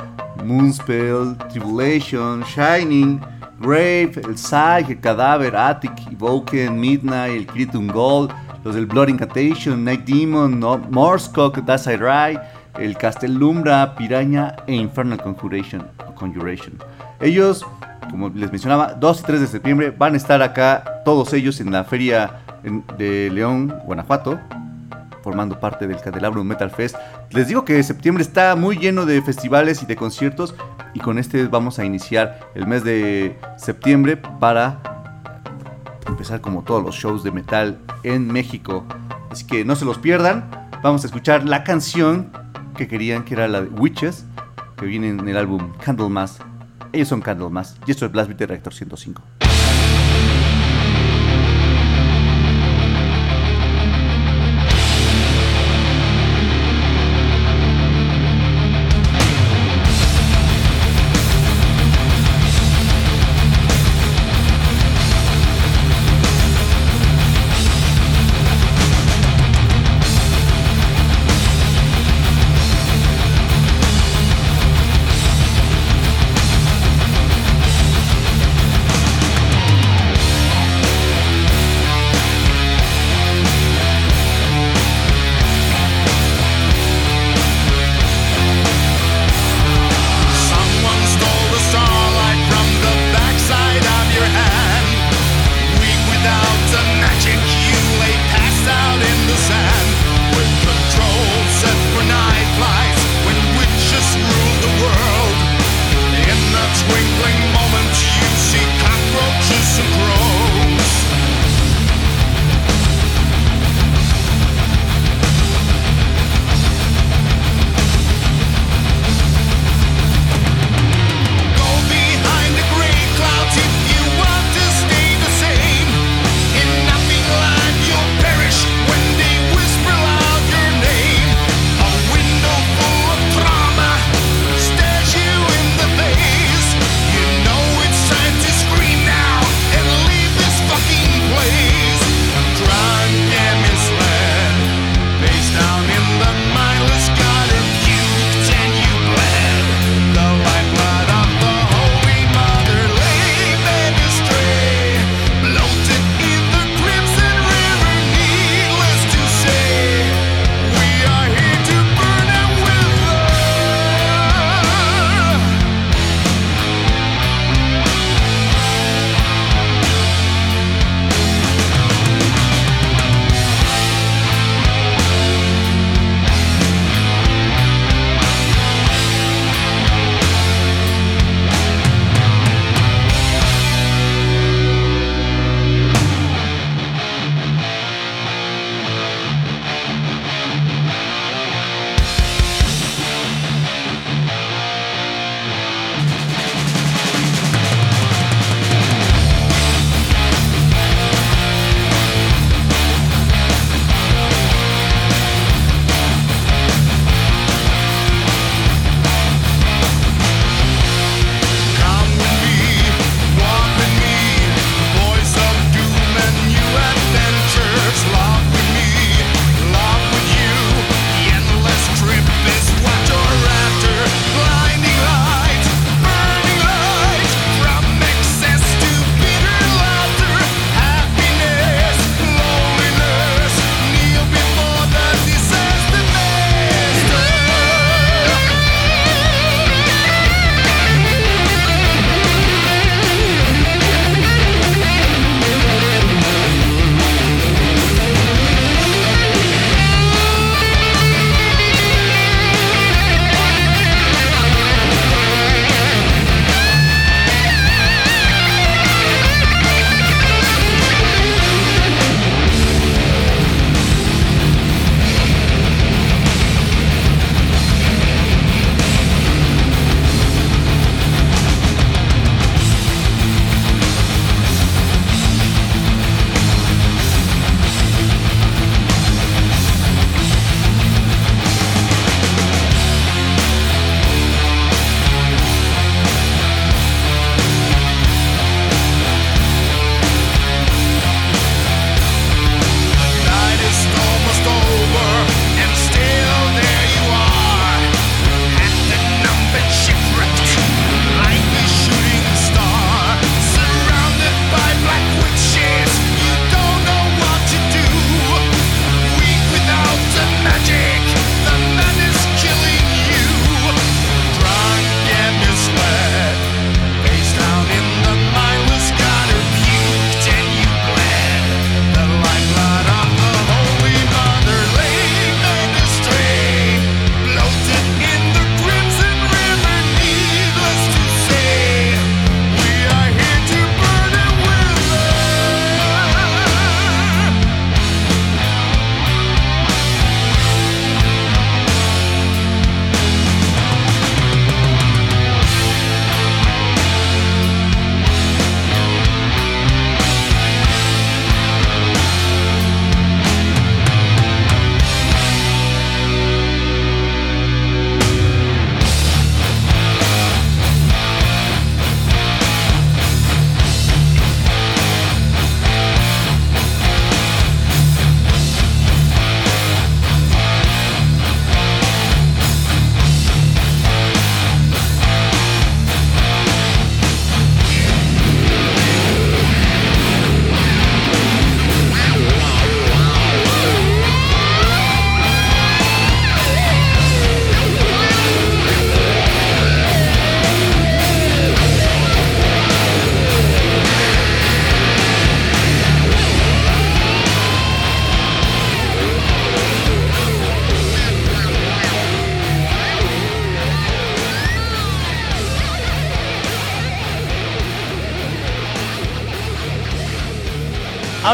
Moonspell, Tribulation, Shining, Grave, El Psyche, El Cadáver, Attic, Evoken, Midnight, El Critum Gold, los del Blood Incantation, Night Demon, no, Morscock, Das Rai, El Castellumbra, Piraña e Infernal Conjuration. Conjuration. Ellos, como les mencionaba, 2 y 3 de septiembre van a estar acá, todos ellos en la feria de León, Guanajuato, formando parte del Candelabrum Metal Fest. Les digo que septiembre está muy lleno de festivales y de conciertos y con este vamos a iniciar el mes de septiembre para empezar como todos los shows de metal en México. Así que no se los pierdan. Vamos a escuchar la canción que querían, que era la de Witches, que viene en el álbum Candlemas. Ellos son Candlemas y esto es Blast Beat Reactor 105.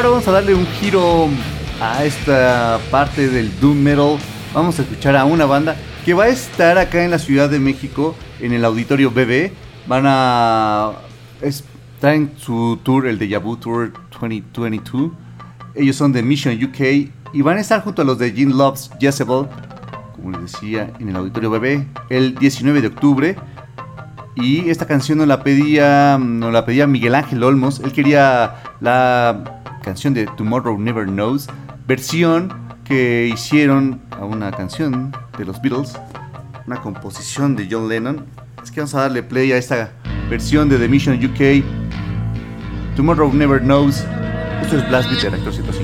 Ahora vamos a darle un giro a esta parte del Doom Metal. Vamos a escuchar a una banda que va a estar acá en la Ciudad de México, en el Auditorio BB. Van a... es- traen su tour, el Deja Vu Tour 2022. Ellos son de Mission UK y van a estar junto a los de Gene Loves Jezebel, como les decía, en el Auditorio BB, el 19 de octubre. Y esta canción nos la pedía, nos la pedía Miguel Ángel Olmos. Él quería la canción de Tomorrow Never Knows, versión que hicieron a una canción de los Beatles, una composición de John Lennon. Es que vamos a darle play a esta versión de The Mission UK. Tomorrow Never Knows. Esto es Blast Beat de Reactor 105.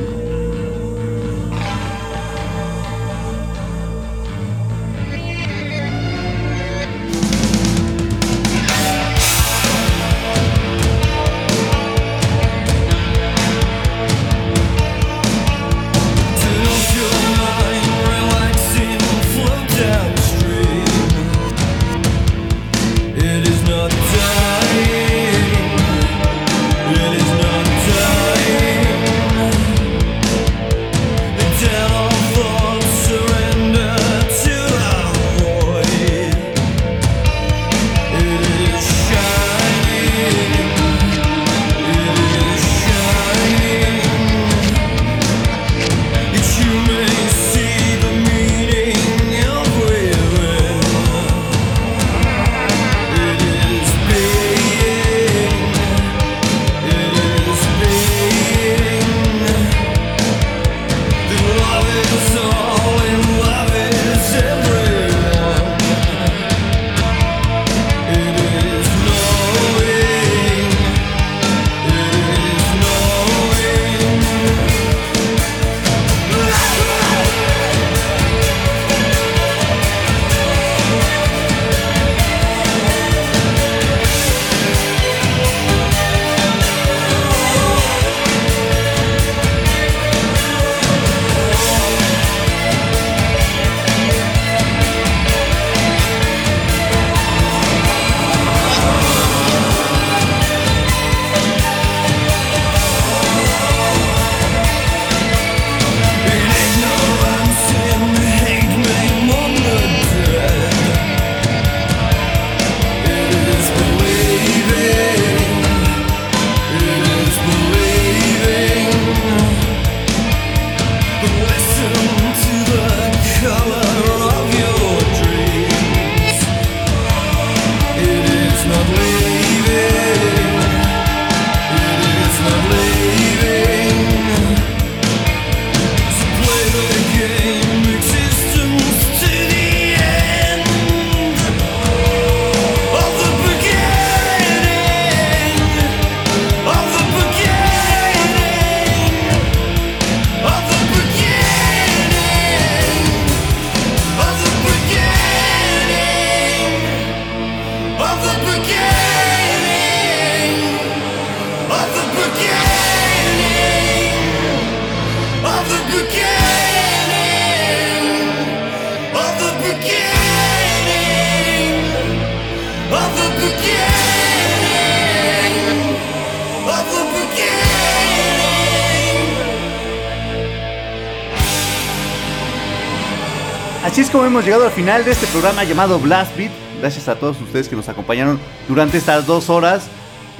Hemos llegado al final de este programa llamado Blast Beat. Gracias a todos ustedes que nos acompañaron durante estas dos horas,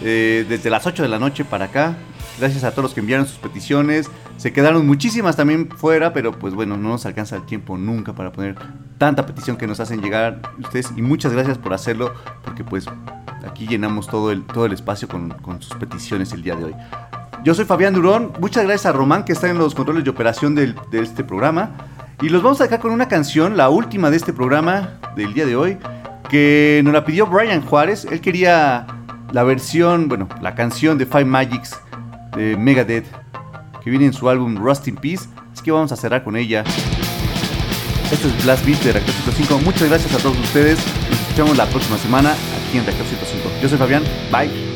eh, desde las 8 de la noche para acá. Gracias a todos los que enviaron sus peticiones. Se quedaron muchísimas también fuera, pero pues bueno, no nos alcanza el tiempo nunca para poner tanta petición que nos hacen llegar ustedes. Y muchas gracias por hacerlo, porque pues aquí llenamos todo el, todo el espacio con, con sus peticiones el día de hoy. Yo soy Fabián Durón. Muchas gracias a Román que está en los controles de operación del- de este programa. Y los vamos a dejar con una canción, la última de este programa del día de hoy, que nos la pidió Brian Juárez. Él quería la versión, bueno, la canción de Five Magics de Megadeth, que viene en su álbum Rust in Peace. Así que vamos a cerrar con ella. Esto es Blast Beat de Reactor 105. Muchas gracias a todos ustedes. Nos escuchamos la próxima semana aquí en Reactor 105. Yo soy Fabián. Bye.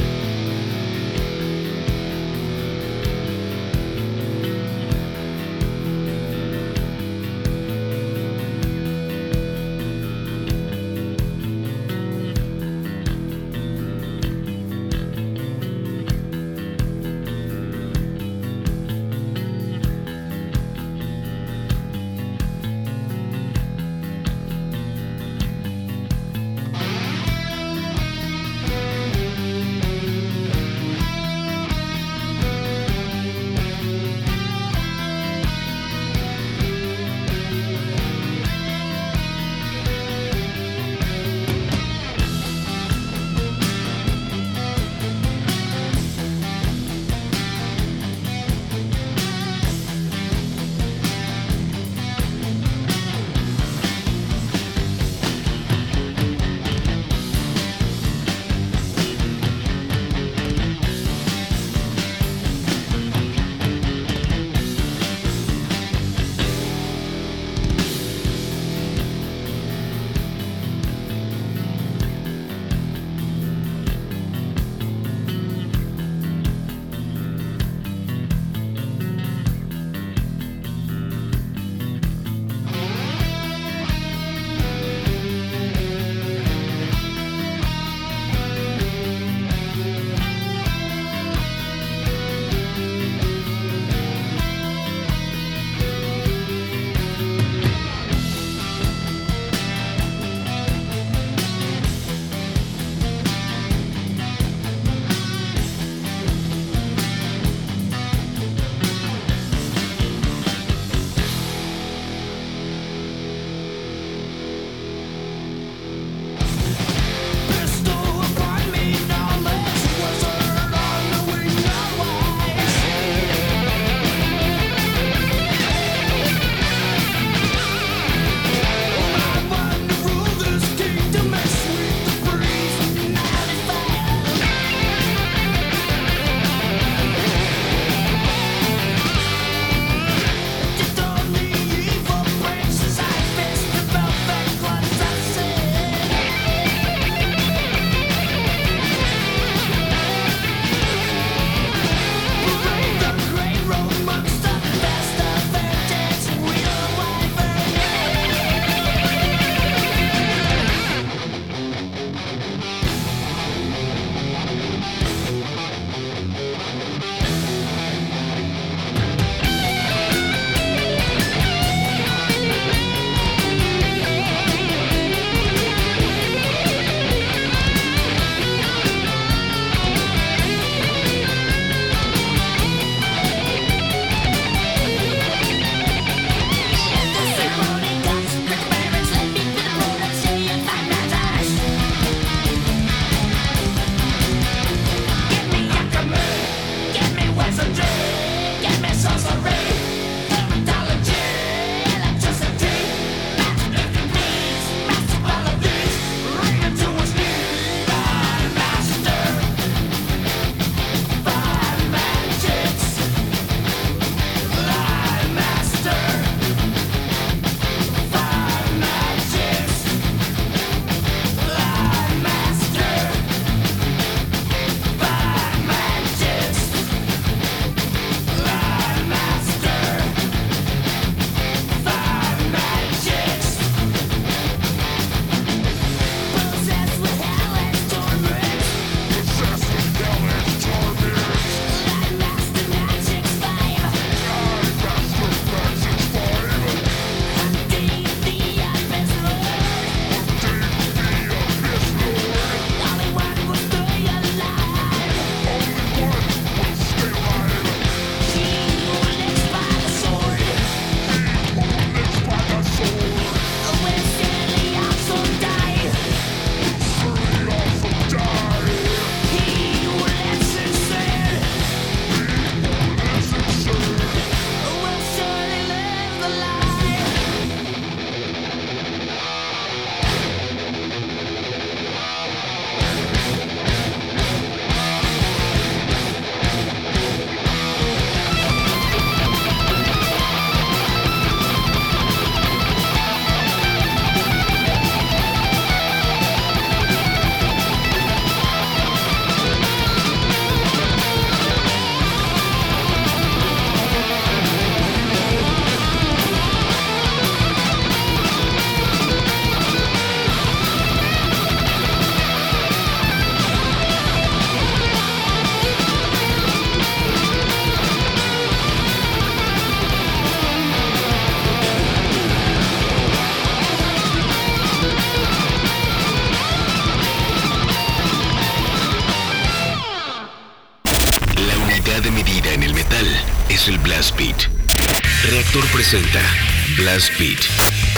Blast.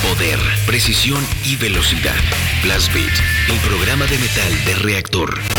Poder, precisión y velocidad. Blast Beat, el programa de metal de Reactor.